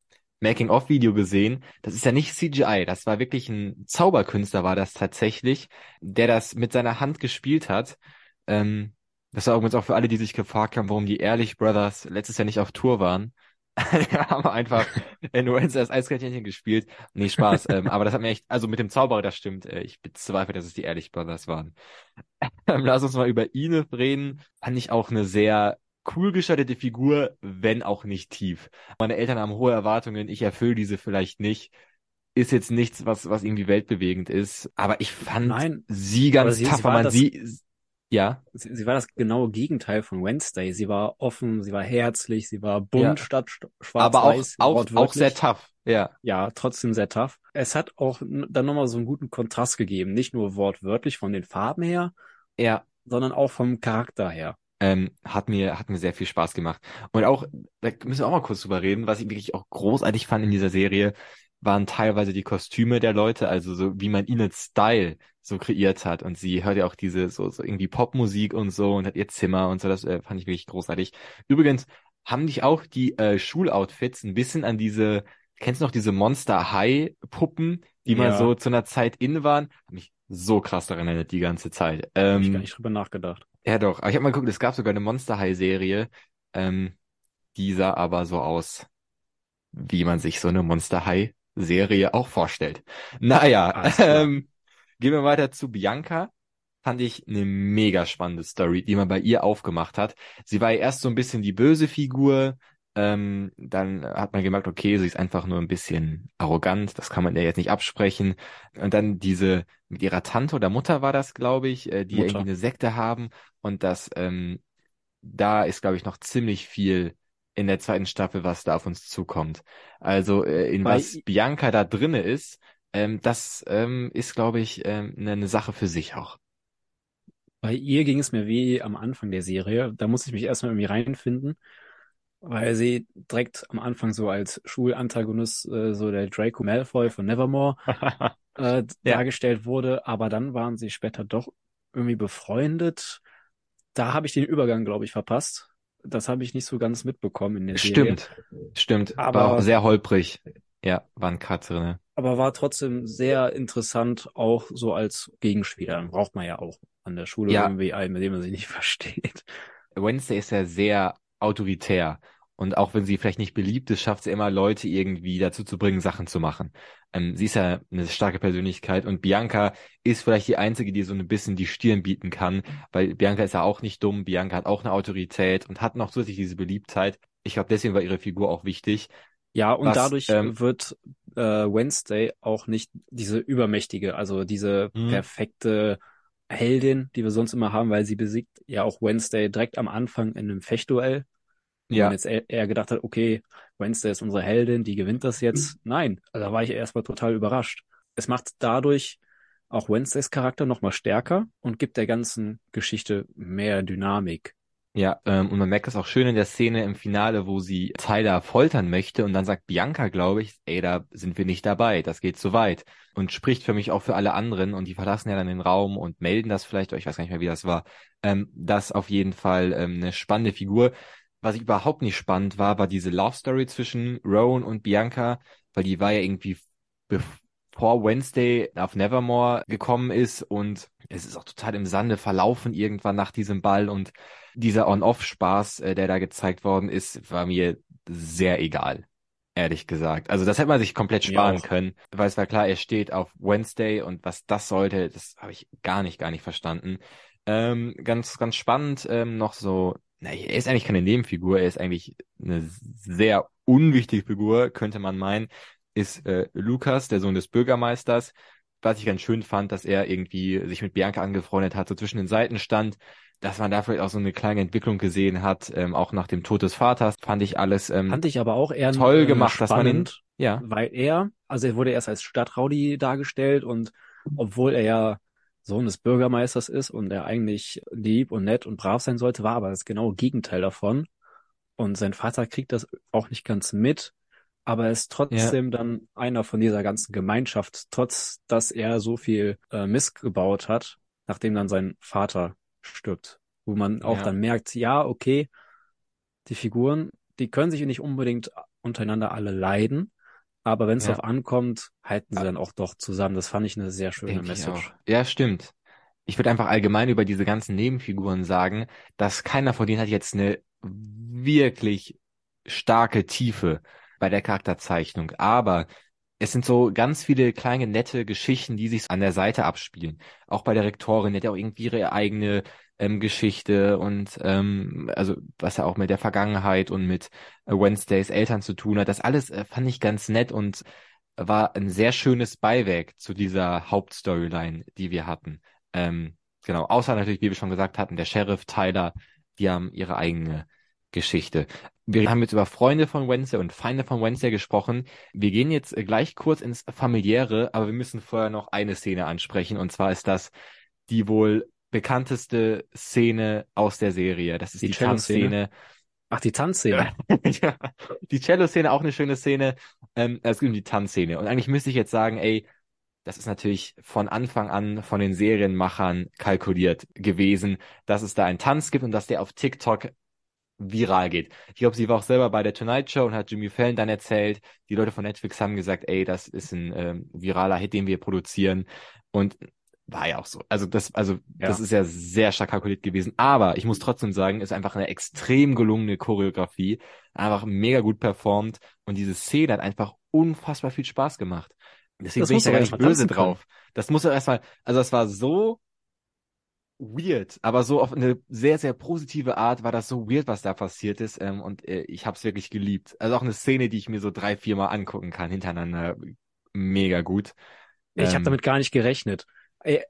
Making-of-Video gesehen, das ist ja nicht CGI, das war wirklich ein Zauberkünstler, war das tatsächlich, der das mit seiner Hand gespielt hat. Ähm, das war übrigens auch für alle, die sich gefragt haben, warum die Ehrlich Brothers letztes Jahr nicht auf Tour waren. Die haben einfach Influencer als Eiskratchen gespielt. Nee, Spaß. ähm, aber das hat mir echt, also mit dem Zauberer, das stimmt. Äh, ich bezweifle, dass es die Ehrlich Brothers waren. Ähm, lass uns mal über Ine reden. Fand ich auch eine sehr cool gestaltete Figur, wenn auch nicht tief. Meine Eltern haben hohe Erwartungen, ich erfülle diese vielleicht nicht. Ist jetzt nichts, was, was irgendwie weltbewegend ist. Aber ich fand nein, sie ganz tough, weil man das, sie, ja, sie, sie war das genaue Gegenteil von Wednesday. Sie war offen, sie war herzlich, sie war bunt ja. statt sch- Aber auch, auch, auch sehr tough. Ja, Ja, trotzdem sehr tough. Es hat auch dann nochmal so einen guten Kontrast gegeben. Nicht nur wortwörtlich von den Farben her, ja. sondern auch vom Charakter her. Ähm, hat mir, hat mir sehr viel Spaß gemacht. Und auch, da müssen wir auch mal kurz drüber reden, was ich wirklich auch großartig fand in dieser Serie, waren teilweise die Kostüme der Leute, also so wie man ihnen Style so kreiert hat. Und sie hört ja auch diese so, so irgendwie Popmusik und so und hat ihr Zimmer und so, das äh, fand ich wirklich großartig. Übrigens haben dich auch die äh, Schuloutfits ein bisschen an diese, kennst du noch diese Monster High Puppen, die mal Ja, so zu einer Zeit in waren? Hat mich so krass daran erinnert die ganze Zeit. habe ich gar Ähm, nicht drüber nachgedacht. ja, doch. Aber ich habe mal geguckt, es gab sogar eine Monster High Serie. Ähm, die sah aber so aus, wie man sich so eine Monster High Serie auch vorstellt. Naja, ähm, gehen wir weiter zu Bianca. Fand ich eine mega spannende Story, die man bei ihr aufgemacht hat. Sie war ja erst so ein bisschen die böse Figur. Ähm, dann hat man gemerkt, okay, sie ist einfach nur ein bisschen arrogant. Das kann man ihr jetzt nicht absprechen. Und dann diese mit ihrer Tante oder Mutter war das, glaube ich, äh, die irgendwie Mutter. eine Sekte haben und das ähm, da ist, glaube ich, noch ziemlich viel in der zweiten Staffel, was da auf uns zukommt. Also äh, in Bei, was Bianca da drinne ist, ähm, das ähm, ist, glaube ich, ähm, eine, eine Sache für sich auch. bei ihr ging es mir wie am Anfang der Serie. Da musste ich mich erstmal irgendwie reinfinden, weil sie direkt am Anfang so als Schulantagonist, äh, so der Draco Malfoy von Nevermore, äh, Ja, dargestellt wurde. Aber dann waren sie später doch irgendwie befreundet. Da habe ich den Übergang, glaube ich, verpasst. Das habe ich nicht so ganz mitbekommen in der Serie. stimmt, stimmt. War auch Aber, sehr holprig. Ja, war ein Cut drinne. Aber war trotzdem sehr interessant, auch so als Gegenspieler. Dann braucht man ja auch an der Schule Ja, irgendwie einen, mit dem man sich nicht versteht. Wednesday ist ja sehr autoritär. Und auch wenn sie vielleicht nicht beliebt ist, schafft sie immer Leute irgendwie dazu zu bringen, Sachen zu machen. Ähm, sie ist ja eine starke Persönlichkeit und Bianca ist vielleicht die Einzige, die so ein bisschen die Stirn bieten kann, weil Bianca ist ja auch nicht dumm, Bianca hat auch eine Autorität und hat noch zusätzlich diese Beliebtheit. Ich glaube, deswegen war ihre Figur auch wichtig. Ja, und Was, dadurch ähm, wird äh, Wednesday auch nicht diese übermächtige, also diese hm, perfekte Heldin, die wir sonst immer haben, weil sie besiegt ja auch Wednesday direkt am Anfang in einem Fechtduell, ja, jetzt eher eher gedacht hat, okay, Wednesday ist unsere Heldin, die gewinnt das jetzt. Nein, also da war ich erstmal total überrascht. Es macht dadurch auch Wednesdays Charakter nochmal stärker und gibt der ganzen Geschichte mehr Dynamik. Ja, ähm, und man merkt das auch schön in der Szene im Finale, wo sie Tyler foltern möchte und dann sagt Bianca, glaube ich, ey, da sind wir nicht dabei, das geht zu weit. Und spricht für mich auch für alle anderen und die verlassen ja dann den Raum und melden das vielleicht, ich weiß gar nicht mehr, wie das war. Ähm, das auf jeden Fall ähm, eine spannende Figur. Was ich überhaupt nicht spannend war, war diese Love Story zwischen Rowan und Bianca, weil die war ja irgendwie bevor Wednesday auf Nevermore gekommen ist und es ist auch total im Sande verlaufen irgendwann nach diesem Ball und dieser On-Off-Spaß, äh, der da gezeigt worden ist, war mir sehr egal, ehrlich gesagt. Also das hätte man sich komplett sparen können, weil es war klar, er steht auf Wednesday und was das sollte, das habe ich gar nicht, gar nicht verstanden. Ähm, ganz, ganz spannend, ähm, noch so, na, er ist eigentlich keine Nebenfigur, er ist eigentlich eine sehr unwichtige Figur, könnte man meinen, ist äh, Lukas, der Sohn des Bürgermeisters. Was ich ganz schön fand, dass er irgendwie sich mit Bianca angefreundet hat, so zwischen den Seiten stand, dass man da vielleicht auch so eine kleine Entwicklung gesehen hat, ähm, auch nach dem Tod des Vaters, fand ich alles ähm, fand ich aber auch eher toll gemacht, spannend, dass man ihn, ja, weil er, also er wurde erst als Stadtraudi dargestellt und obwohl er ja Sohn des Bürgermeisters ist und er eigentlich lieb und nett und brav sein sollte, war aber das genaue Gegenteil davon. Und sein Vater kriegt das auch nicht ganz mit, aber er ist trotzdem ja. dann einer von dieser ganzen Gemeinschaft, trotz dass er so viel äh, Mist gebaut hat, nachdem dann sein Vater stirbt. Wo man auch ja. dann merkt, ja, okay, die Figuren, die können sich nicht unbedingt untereinander alle leiden, aber wenn es ja. darauf ankommt, halten sie dann auch doch zusammen. Das fand ich eine sehr schöne Denk Message. Ja, stimmt. Ich würde einfach allgemein über diese ganzen Nebenfiguren sagen, dass keiner von denen hat jetzt eine wirklich starke Tiefe bei der Charakterzeichnung. Aber es sind so ganz viele kleine nette Geschichten, die sich an der Seite abspielen. Auch bei der Rektorin, die hat ja auch irgendwie ihre eigene ähm, Geschichte und ähm, also was ja auch mit der Vergangenheit und mit Wednesdays Eltern zu tun hat. Das alles äh, fand ich ganz nett und war ein sehr schönes Beiwerk zu dieser Hauptstoryline, die wir hatten. Ähm, genau, außer natürlich, wie wir schon gesagt hatten, der Sheriff, Tyler, die haben ihre eigene Geschichte. Wir haben jetzt über Freunde von Wednesday und Feinde von Wednesday gesprochen. Wir gehen jetzt gleich kurz ins familiäre, aber wir müssen vorher noch eine Szene ansprechen und zwar ist das die wohl bekannteste Szene aus der Serie. Das ist die, die Tanzszene. Ach, die Tanzszene. ja, die Cello-Szene auch eine schöne Szene. Ähm, es geht um die Tanzszene. Und eigentlich müsste ich jetzt sagen, ey, das ist natürlich von Anfang an von den Serienmachern kalkuliert gewesen, dass es da einen Tanz gibt und dass der auf TikTok viral geht. Ich glaube, sie war auch selber bei der Tonight Show und hat Jimmy Fallon dann erzählt, die Leute von Netflix haben gesagt, ey, das ist ein ähm, viraler Hit, den wir produzieren. Und war ja auch so. Also das, also ja. das ist ja sehr stark kalkuliert gewesen. Aber ich muss trotzdem sagen, ist einfach eine extrem gelungene Choreografie, einfach mega gut performt und diese Szene hat einfach unfassbar viel Spaß gemacht. Deswegen das bin ich da gar nicht böse drauf. Das muss erstmal, also das war so weird, aber so auf eine sehr, sehr positive Art war das so weird, was da passiert ist. Ähm, und äh, ich habe es wirklich geliebt. Also auch eine Szene, die ich mir so drei, vier Mal angucken kann, hintereinander. Mega gut. Ich ähm, habe damit gar nicht gerechnet.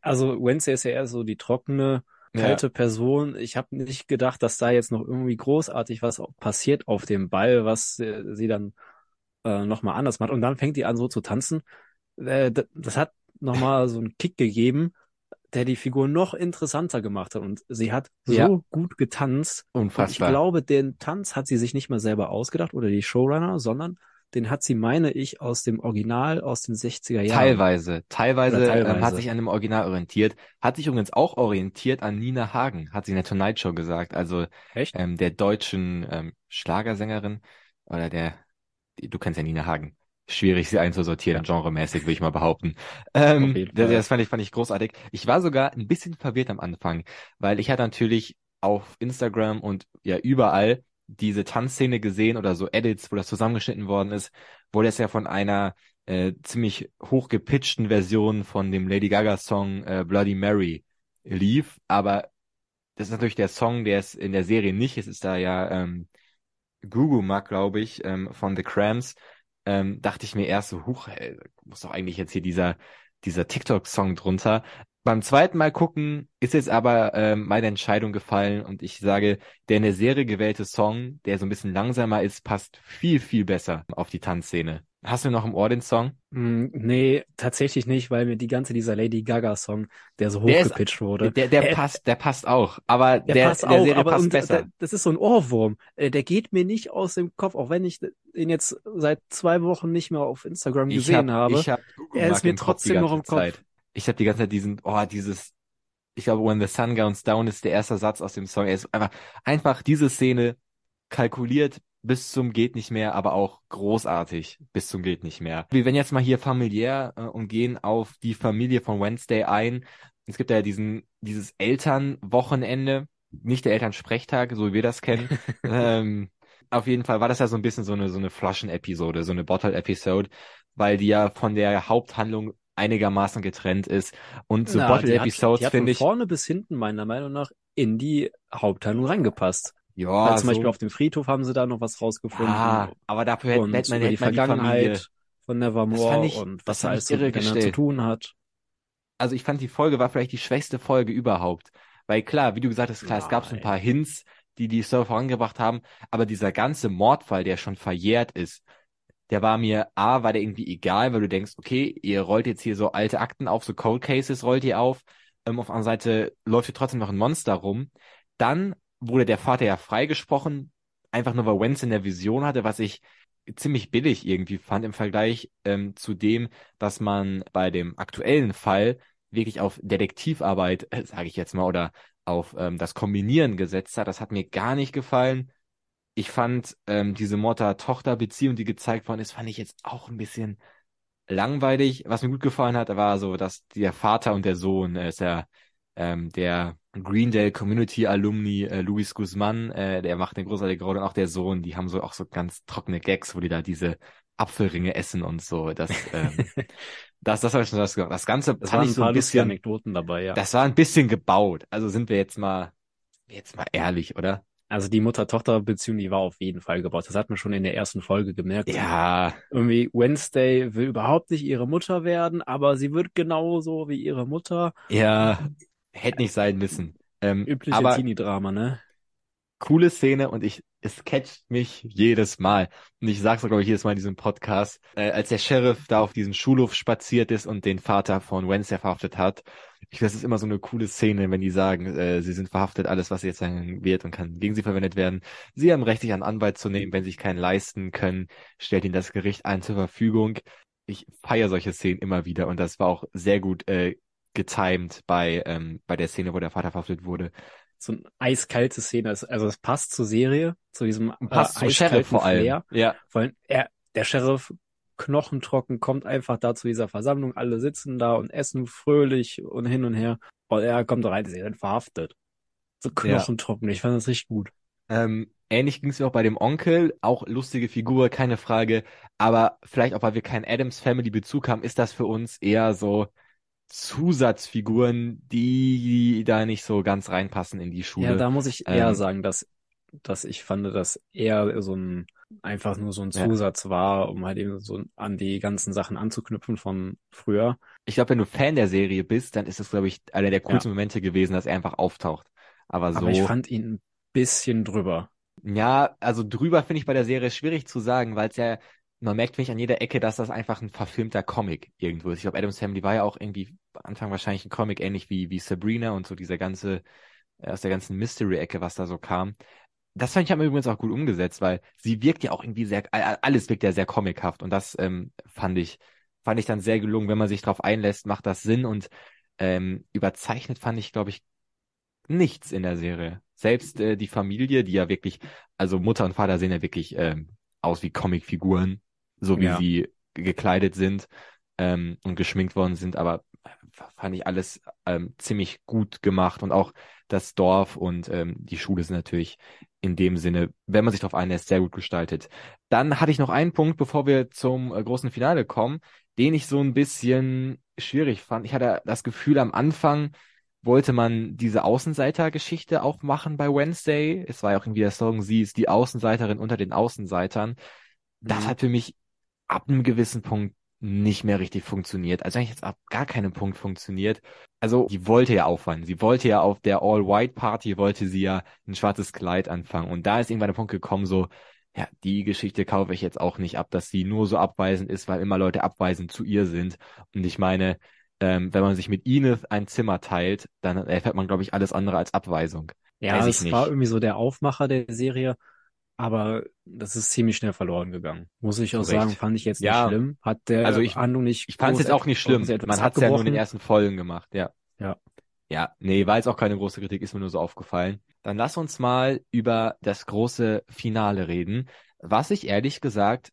Also Wednesday ist ja eher so die trockene, kalte ja. Person. Ich habe nicht gedacht, dass da jetzt noch irgendwie großartig was passiert auf dem Ball, was äh, sie dann äh, nochmal anders macht. Und dann fängt die an so zu tanzen. Äh, das hat nochmal so einen Kick gegeben, der die Figur noch interessanter gemacht hat. Und sie hat so ja. gut getanzt. Unfassbar. Und ich glaube, den Tanz hat sie sich nicht mal selber ausgedacht oder die Showrunner, sondern den hat sie, meine ich, aus dem Original aus den 60er Jahren. Teilweise. Teilweise, teilweise. Ähm, hat sich an dem Original orientiert. Hat sich übrigens auch orientiert an Nina Hagen, hat sie in der Tonight Show gesagt. Also Echt? Ähm, der deutschen ähm, Schlagersängerin oder der, du kennst ja Nina Hagen. Schwierig, sie einzusortieren, genremäßig, würde ich mal behaupten. Ähm, das, das fand ich, fand ich großartig. Ich war sogar ein bisschen verwirrt am Anfang, weil ich hatte natürlich auf Instagram und ja überall diese Tanzszene gesehen oder so Edits, wo das zusammengeschnitten worden ist, wo das ja von einer äh, ziemlich hochgepitchten Version von dem Lady Gaga Song äh, Bloody Mary lief, aber das ist natürlich der Song, der es in der Serie nicht ist, ist da ja ähm, Gugu Mag, glaube ich, ähm, von The Cramps, ähm, dachte ich mir erst so, huch, ey, muss doch eigentlich jetzt hier dieser dieser TikTok-Song drunter. Beim zweiten Mal gucken ist jetzt aber äh, meine Entscheidung gefallen und ich sage, der in der Serie gewählte Song, der so ein bisschen langsamer ist, passt viel, viel besser auf die Tanzszene. Hast du noch im Ohr den Song? Mm, nee, tatsächlich nicht, weil mir die ganze dieser Lady Gaga Song, der so hochgepitcht wurde. Der, der äh, passt, der passt auch. Aber der, der passt der auch, Serie aber passt besser. das ist so ein Ohrwurm. Äh, der geht mir nicht aus dem Kopf, auch wenn ich ihn jetzt seit zwei Wochen nicht mehr auf Instagram gesehen hab, habe. Ich hab er ist mir trotzdem noch im Kopf. Zeit ich habe die ganze Zeit diesen, oh, dieses, ich glaube, When the Sun Goes Down ist der erste Satz aus dem Song. Er ist einfach, einfach diese Szene kalkuliert bis zum geht nicht mehr, aber auch großartig bis zum geht nicht mehr. Wir werden jetzt mal hier familiär äh, und gehen auf die Familie von Wednesday ein. Es gibt ja diesen, dieses Elternwochenende, nicht der Elternsprechtag, so wie wir das kennen. ähm, auf jeden Fall war das ja so ein bisschen so eine, so eine Flaschen-Episode, so eine Bottle-Episode, weil die ja von der Haupthandlung einigermaßen getrennt ist. Und so Na, Bottle die hat, Episodes die hat von finde ich, vorne bis hinten meiner Meinung nach in die Hauptteilung reingepasst. Ja, Weil zum Beispiel so, auf dem Friedhof haben sie da noch was rausgefunden. ja, aber dafür hätte, und hätte man, über die man die Vergangenheit von Nevermore ich- und was er alles miteinander zu tun hat. also ich fand die Folge war vielleicht die schwächste Folge überhaupt. Weil klar, wie du gesagt hast, klar, es gab so ein Nein. paar Hints, die die Story vorangebracht haben, aber dieser ganze Mordfall, der schon verjährt ist, der war mir, A, war der irgendwie egal, weil du denkst, okay, ihr rollt jetzt hier so alte Akten auf, so Cold Cases rollt ihr auf, ähm, auf anderen Seite läuft hier trotzdem noch ein Monster rum. Dann wurde der Vater ja freigesprochen, einfach nur weil Wentz in der Vision hatte, was ich ziemlich billig irgendwie fand im Vergleich ähm, zu dem, dass man bei dem aktuellen Fall wirklich auf Detektivarbeit, äh, sage ich jetzt mal, oder auf ähm, das Kombinieren gesetzt hat. Das hat mir gar nicht gefallen. Ich fand ähm, diese Mutter-Tochter-Beziehung, die gezeigt worden ist, fand ich jetzt auch ein bisschen langweilig. Was mir gut gefallen hat, war so, dass der Vater und der Sohn, äh, ist ja ähm, der Greendale Community Alumni äh, Luis Guzman, äh, der macht eine großartige Rolle und auch der Sohn, die haben so auch so ganz trockene Gags, wo die da diese Apfelringe essen und so. Das, ähm, das, das habe ich schon das gemacht. Das Ganze Es fand waren ich so ein bisschen, Anekdoten dabei, ja. das war ein bisschen gebaut. Also sind wir jetzt mal, jetzt mal ehrlich, oder? Also die Mutter-Tochter-Beziehung, die war auf jeden Fall gebaut. Das hat man schon in der ersten Folge gemerkt. Ja, Irgendwie Wednesday will überhaupt nicht ihre Mutter werden, aber sie wird genauso wie ihre Mutter. ja, hätte nicht sein müssen. Ähm, Übliche aber Teenie-Drama, ne? coole Szene und ich, es catcht mich jedes Mal. Und ich sag's auch, glaube ich, jedes Mal in diesem Podcast, äh, als der Sheriff da auf diesen Schulhof spaziert ist und den Vater von Wednesday verhaftet hat. Ich das ist immer so eine coole Szene, wenn die sagen, äh, sie sind verhaftet, alles, was jetzt sagen wird und kann gegen sie verwendet werden. Sie haben Recht, sich einen Anwalt zu nehmen, wenn sie sich keinen leisten können, stellt ihnen das Gericht einen zur Verfügung. Ich feiere solche Szenen immer wieder und das war auch sehr gut äh, getimed bei, ähm, bei der Szene, wo der Vater verhaftet wurde. So eine eiskalte Szene. Also es passt zur Serie, zu diesem Und passt äh, zum Sheriff vor allem. Flair. Ja. Vor allem, er, der Sheriff knochentrocken kommt einfach da zu dieser Versammlung, alle sitzen da und essen fröhlich und hin und her. Und er kommt rein, sie sind verhaftet. So knochentrocken. Ich fand das richtig gut. Ähm, ähnlich ging es mir auch bei dem Onkel, auch lustige Figur, keine Frage. Aber vielleicht auch, weil wir keinen Adams Family Bezug haben, ist das für uns eher so Zusatzfiguren, die da nicht so ganz reinpassen in die Schule. Ja, da muss ich eher Ähm, sagen, dass, dass ich fand, dass eher so ein, einfach nur so ein Ja. Zusatz war, um halt eben so an die ganzen Sachen anzuknüpfen von früher. Ich glaube, wenn du Fan der Serie bist, dann ist es, glaube ich, einer der coolsten Momente gewesen, dass er einfach auftaucht. Aber so, Aber ich fand ihn ein bisschen drüber. ja, also drüber finde ich bei der Serie schwierig zu sagen, weil es ja, man merkt, finde ich, an jeder Ecke, dass das einfach ein verfilmter Comic irgendwo ist. Ich glaube, Adams Family war ja auch irgendwie Anfang wahrscheinlich ein Comic, ähnlich wie, wie Sabrina und so dieser ganze, äh, aus der ganzen Mystery-Ecke, was da so kam. Das fand ich aber übrigens auch gut umgesetzt, weil sie wirkt ja auch irgendwie sehr, alles wirkt ja sehr comichaft und das ähm, fand ich, fand ich dann sehr gelungen. Wenn man sich drauf einlässt, macht das Sinn und ähm, überzeichnet fand ich, glaube ich, nichts in der Serie. Selbst äh, die Familie, die ja wirklich, also Mutter und Vater sehen ja wirklich ähm, aus wie Comicfiguren, so wie Ja. sie gekleidet sind ähm, und geschminkt worden sind, aber äh, fand ich alles ähm, ziemlich gut gemacht und auch das Dorf und ähm, die Schule sind natürlich in dem Sinne, wenn man sich darauf einlässt, sehr gut gestaltet. Dann hatte ich noch einen Punkt, bevor wir zum äh, großen Finale kommen, den ich so ein bisschen schwierig fand. Ich hatte das Gefühl, am Anfang wollte man diese Außenseiter-Geschichte auch machen bei Wednesday. Es war ja auch irgendwie der Song, sie ist die Außenseiterin unter den Außenseitern. Das Mhm. hat für mich ab einem gewissen Punkt nicht mehr richtig funktioniert. Also eigentlich jetzt ab gar keinem Punkt funktioniert. Also die wollte ja aufwand. Sie wollte ja auf der All-White-Party, wollte sie ja ein schwarzes Kleid anfangen. Und da ist irgendwann der Punkt gekommen, so, ja, die Geschichte kaufe ich jetzt auch nicht ab, dass sie nur so abweisend ist, weil immer Leute abweisend zu ihr sind. Und ich meine, ähm, wenn man sich mit Enid ein Zimmer teilt, dann erfährt man, glaube ich, alles andere als Abweisung. Ja, nicht. war irgendwie so der Aufmacher der Serie, aber das ist ziemlich schnell verloren gegangen. Muss ich auch Recht. sagen, fand ich jetzt nicht Ja. schlimm. Hat der Also ich- Handlung nicht Ich fand es jetzt auch nicht schlimm. Man hat es ja nur in den ersten Folgen gemacht, ja. Ja. Ja, nee, war jetzt auch keine große Kritik, ist mir nur so aufgefallen. Dann lass uns mal über das große Finale reden, was ich ehrlich gesagt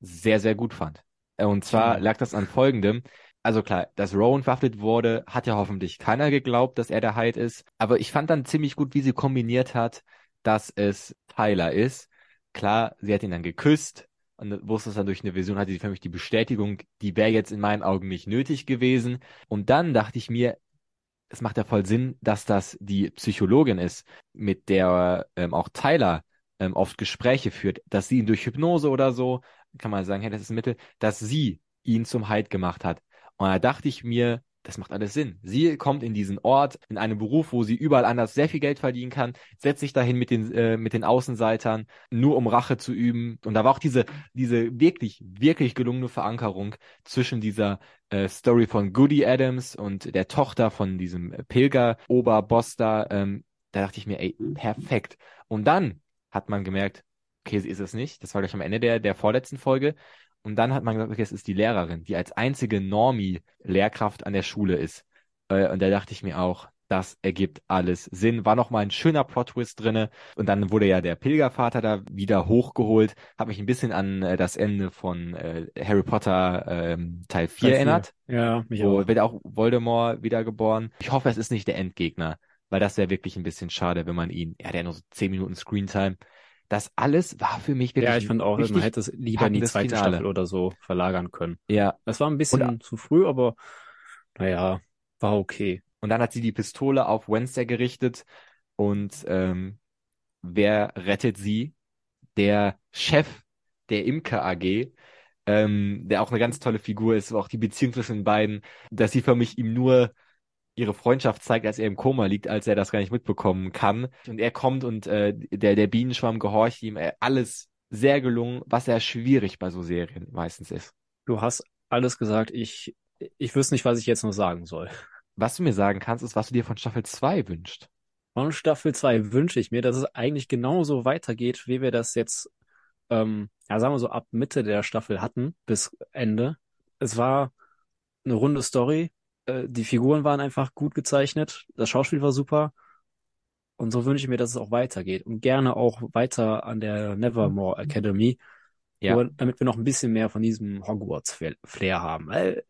sehr, sehr gut fand. Äh, Und zwar lag das an folgendem. Also klar, dass Rowan verhaftet wurde, hat ja hoffentlich keiner geglaubt, dass er der Hyde ist. Aber ich fand dann ziemlich gut, wie sie kombiniert hat, dass es Tyler ist. Klar, sie hat ihn dann geküsst. und wusste es dann durch eine Vision, hatte sie für mich die Bestätigung, die wäre jetzt in meinen Augen nicht nötig gewesen. Und dann dachte ich mir, es macht ja voll Sinn, dass das die Psychologin ist, mit der ähm, auch Tyler ähm, oft Gespräche führt, dass sie ihn durch Hypnose oder so, kann man sagen, hey, das ist ein Mittel, dass sie ihn zum Heid gemacht hat. Und da dachte ich mir, das macht alles Sinn. Sie kommt in diesen Ort, in einen Beruf, wo sie überall anders sehr viel Geld verdienen kann, setzt sich dahin mit den, äh, mit den Außenseitern, nur um Rache zu üben. Und da war auch diese, diese wirklich, wirklich gelungene Verankerung zwischen dieser äh, Story von Goody Adams und der Tochter von diesem Pilger-Oberboss da. Ähm, da dachte ich mir, ey, perfekt. Und dann hat man gemerkt, okay, sie ist es nicht. Das war gleich am Ende der, der vorletzten Folge. Und dann hat man gesagt, okay, es ist die Lehrerin, die als einzige Normie-Lehrkraft an der Schule ist. Äh, und da dachte ich mir auch, das ergibt alles Sinn. War nochmal ein schöner Plot-Twist drinne. Und dann wurde ja der Pilgervater da wieder hochgeholt. Hat mich ein bisschen an äh, das Ende von äh, Harry Potter ähm, Teil 4 Teil erinnert. Ja, mich wo auch. wird auch Voldemort wiedergeboren. Ich hoffe, es ist nicht der Endgegner, weil das wäre wirklich ein bisschen schade, wenn man ihn, er hat ja nur so 10 Minuten Screentime, das alles war für mich wirklich. Ja, ich fand auch, man hätte es lieber in die zweite Finale. Staffel oder so verlagern können. Ja. Das war ein bisschen und, zu früh, aber naja, war okay. Und dann hat sie die Pistole auf Wednesday gerichtet und ähm, wer rettet sie? Der Chef der Imker AG, ähm, der auch eine ganz tolle Figur ist, auch die Beziehung zwischen den beiden, dass sie für mich ihm nur ihre Freundschaft zeigt, als er im Koma liegt, als er das gar nicht mitbekommen kann. Und er kommt und äh, der, der Bienenschwamm gehorcht ihm. Äh, alles sehr gelungen, was sehr schwierig bei so Serien meistens ist. Du hast alles gesagt. Ich, ich wüsste nicht, was ich jetzt noch sagen soll. Was du mir sagen kannst, ist, was du dir von Staffel 2 wünscht. Von Staffel 2 wünsche ich mir, dass es eigentlich genauso weitergeht, wie wir das jetzt, ähm, ja, sagen wir so, ab Mitte der Staffel hatten, bis Ende. Es war eine runde Story, äh, die Figuren waren einfach gut gezeichnet, das Schauspiel war super. Und so wünsche ich mir, dass es auch weitergeht. Und gerne auch weiter an der Nevermore Academy. Ja. Wo, damit wir noch ein bisschen mehr von diesem Hogwarts-Flair haben. Weil,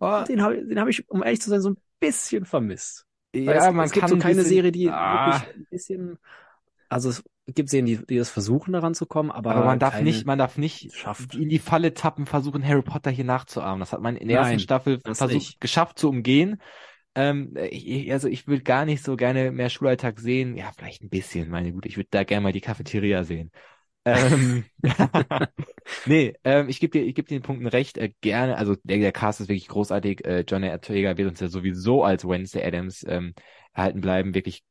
oh. Den habe den hab ich, um ehrlich zu sein, so ein bisschen vermisst. Ja, es, man es gibt so keine bisschen, Serie, die ah. wirklich ein bisschen also es gibt Serien, die, die das versuchen, daran zu kommen, aber, aber man darf nicht, man darf nicht schafft. in die Falle tappen, versuchen Harry Potter hier nachzuahmen. Das hat man in der Nein, ersten Staffel versucht, nicht. geschafft zu umgehen. Ähm, ich, also ich würde gar nicht so gerne mehr Schulalltag sehen. Ja, vielleicht ein bisschen, meine Güte. Ich würde da gerne mal die Cafeteria sehen. ähm, nee, ähm, ich gebe dir, ich gebe dir den Punkten recht. Äh, gerne, also der, der Cast ist wirklich großartig. Äh, Johnny Ortega wird uns ja sowieso als Wednesday Adams ähm, erhalten bleiben. Wirklich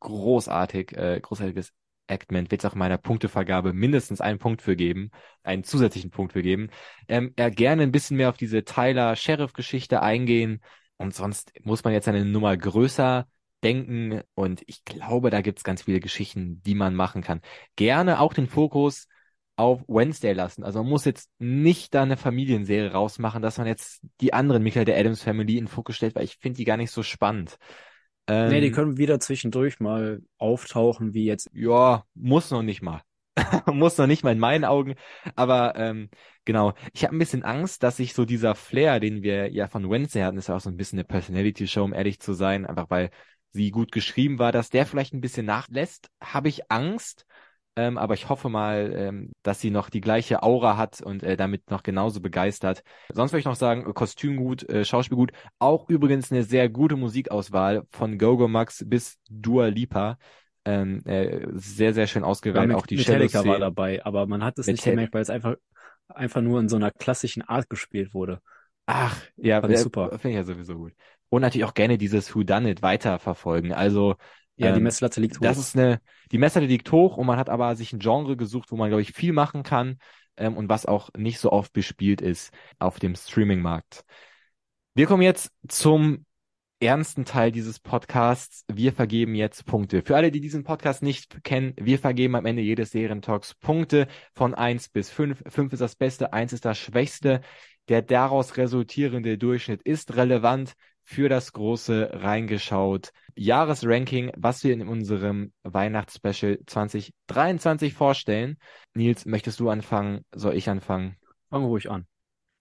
großartig, äh, großartiges Actment, wird es auch in meiner Punktevergabe mindestens einen Punkt für geben, einen zusätzlichen Punkt für geben. Ähm, er gerne ein bisschen mehr auf diese Tyler-Sheriff-Geschichte eingehen und sonst muss man jetzt eine Nummer größer denken und ich glaube, da gibt's ganz viele Geschichten, die man machen kann. Gerne auch den Fokus auf Wednesday lassen. Also man muss jetzt nicht da eine Familienserie rausmachen, dass man jetzt die anderen Michael der Adams Family in Fokus stellt, weil ich finde die gar nicht so spannend. Ähm, nee, die können wieder zwischendurch mal auftauchen, wie jetzt. Ja, muss noch nicht mal. muss noch nicht mal in meinen Augen. Aber ähm, genau, ich habe ein bisschen Angst, dass sich so dieser Flair, den wir ja von Wednesday hatten, ist ja auch so ein bisschen eine Personality-Show, um ehrlich zu sein, einfach weil sie gut geschrieben war, dass der vielleicht ein bisschen nachlässt, habe ich Angst, ähm, aber ich hoffe mal, ähm, dass sie noch die gleiche Aura hat und äh, damit noch genauso begeistert. Sonst würde ich noch sagen, Kostüm gut, äh, Schauspiel gut. Auch übrigens eine sehr gute Musikauswahl von Gogo Max bis Dua Lipa. Ähm, äh, sehr, sehr schön ausgewählt. Ja, auch die Metallica war dabei, aber man hat es nicht gemerkt, weil es einfach, einfach nur in so einer klassischen Art gespielt wurde. Ach, ja, äh, super. Finde ich ja sowieso gut. Und natürlich auch gerne dieses Who Done It weiterverfolgen. Also ja, die ähm, Messlatte liegt hoch. Das ist eine, die Messlatte liegt hoch und man hat aber sich ein Genre gesucht, wo man, glaube ich, viel machen kann ähm, und was auch nicht so oft bespielt ist auf dem Streaming-Markt. Wir kommen jetzt zum ernsten Teil dieses Podcasts. Wir vergeben jetzt Punkte. Für alle, die diesen Podcast nicht kennen, wir vergeben am Ende jedes Serientalks Punkte von eins bis fünf. Fünf ist das Beste, eins ist das Schwächste. Der daraus resultierende Durchschnitt ist relevant für das große reingeschaut Jahresranking, was wir in unserem Weihnachtsspecial 2023 vorstellen. Nils, möchtest du anfangen? Soll ich anfangen? Fangen wir ruhig an.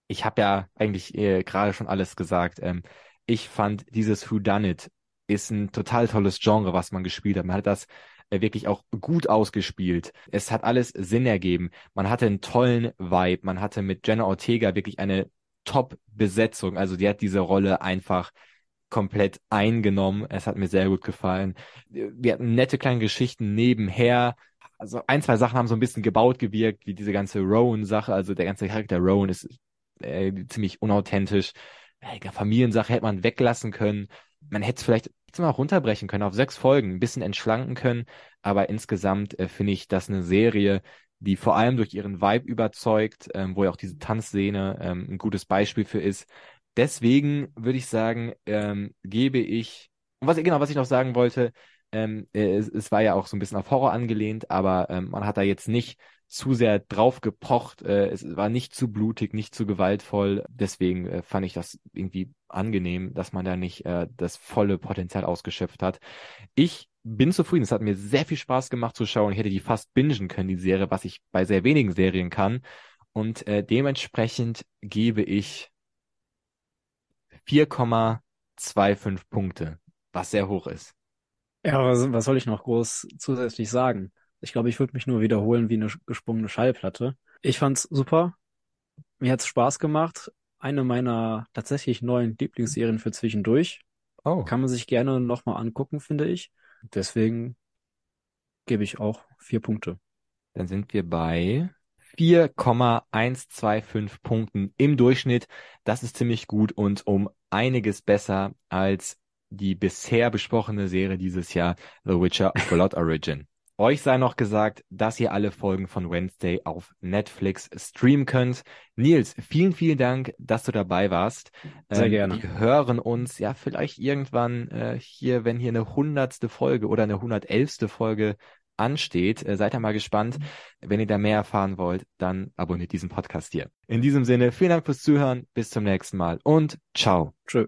Ich habe ja eigentlich äh, gerade schon alles gesagt. Ähm, ich fand dieses Who Done It ist ein total tolles Genre, was man gespielt hat. Man hat das äh, wirklich auch gut ausgespielt. Es hat alles Sinn ergeben. Man hatte einen tollen Vibe. Man hatte mit Jenna Ortega wirklich eine Top-Besetzung. Also die hat diese Rolle einfach komplett eingenommen. Es hat mir sehr gut gefallen. Wir hatten nette kleine Geschichten nebenher. Also ein, zwei Sachen haben so ein bisschen gebaut gewirkt, wie diese ganze Rowan-Sache. Also der ganze Charakter Rowan ist äh, ziemlich unauthentisch. Äh, Familiensache hätte man weglassen können. Man hätte es vielleicht mal runterbrechen können auf sechs Folgen, ein bisschen entschlanken können. Aber insgesamt äh, finde ich das eine Serie, die vor allem durch ihren Vibe überzeugt, ähm, wo ja auch diese Tanzszene ähm, ein gutes Beispiel für ist. Deswegen würde ich sagen, ähm, gebe ich, und was genau, was ich noch sagen wollte, ähm, äh, es, es, war ja auch so ein bisschen auf Horror angelehnt, aber ähm, man hat da jetzt nicht zu sehr drauf gepocht. Äh, es war nicht zu blutig, nicht zu gewaltvoll. Deswegen äh, fand ich das irgendwie angenehm, dass man da nicht äh, das volle Potenzial ausgeschöpft hat. Ich bin zufrieden. Es hat mir sehr viel Spaß gemacht zu schauen. Ich hätte die fast bingen können, die Serie, was ich bei sehr wenigen Serien kann. Und äh, dementsprechend gebe ich 4,25 Punkte, was sehr hoch ist. Ja, was, was soll ich noch groß zusätzlich sagen? Ich glaube, ich würde mich nur wiederholen wie eine gesprungene Schallplatte. Ich fand's super. Mir hat's Spaß gemacht. Eine meiner tatsächlich neuen Lieblingsserien für zwischendurch. Oh. Kann man sich gerne nochmal angucken, finde ich. Deswegen gebe ich auch vier Punkte. Dann sind wir bei 4,125 Punkten im Durchschnitt. Das ist ziemlich gut und um einiges besser als die bisher besprochene Serie dieses Jahr, The Witcher Blood Origin. Euch sei noch gesagt, dass ihr alle Folgen von Wednesday auf Netflix streamen könnt. Nils, vielen, vielen Dank, dass du dabei warst. Sehr ähm, gerne. Wir hören uns ja vielleicht irgendwann äh, hier, wenn hier eine hundertste Folge oder eine hundertelfste Folge ansteht. Äh, seid da mal gespannt. Wenn ihr da mehr erfahren wollt, dann abonniert diesen Podcast hier. In diesem Sinne, vielen Dank fürs Zuhören. Bis zum nächsten Mal und ciao. Tschö.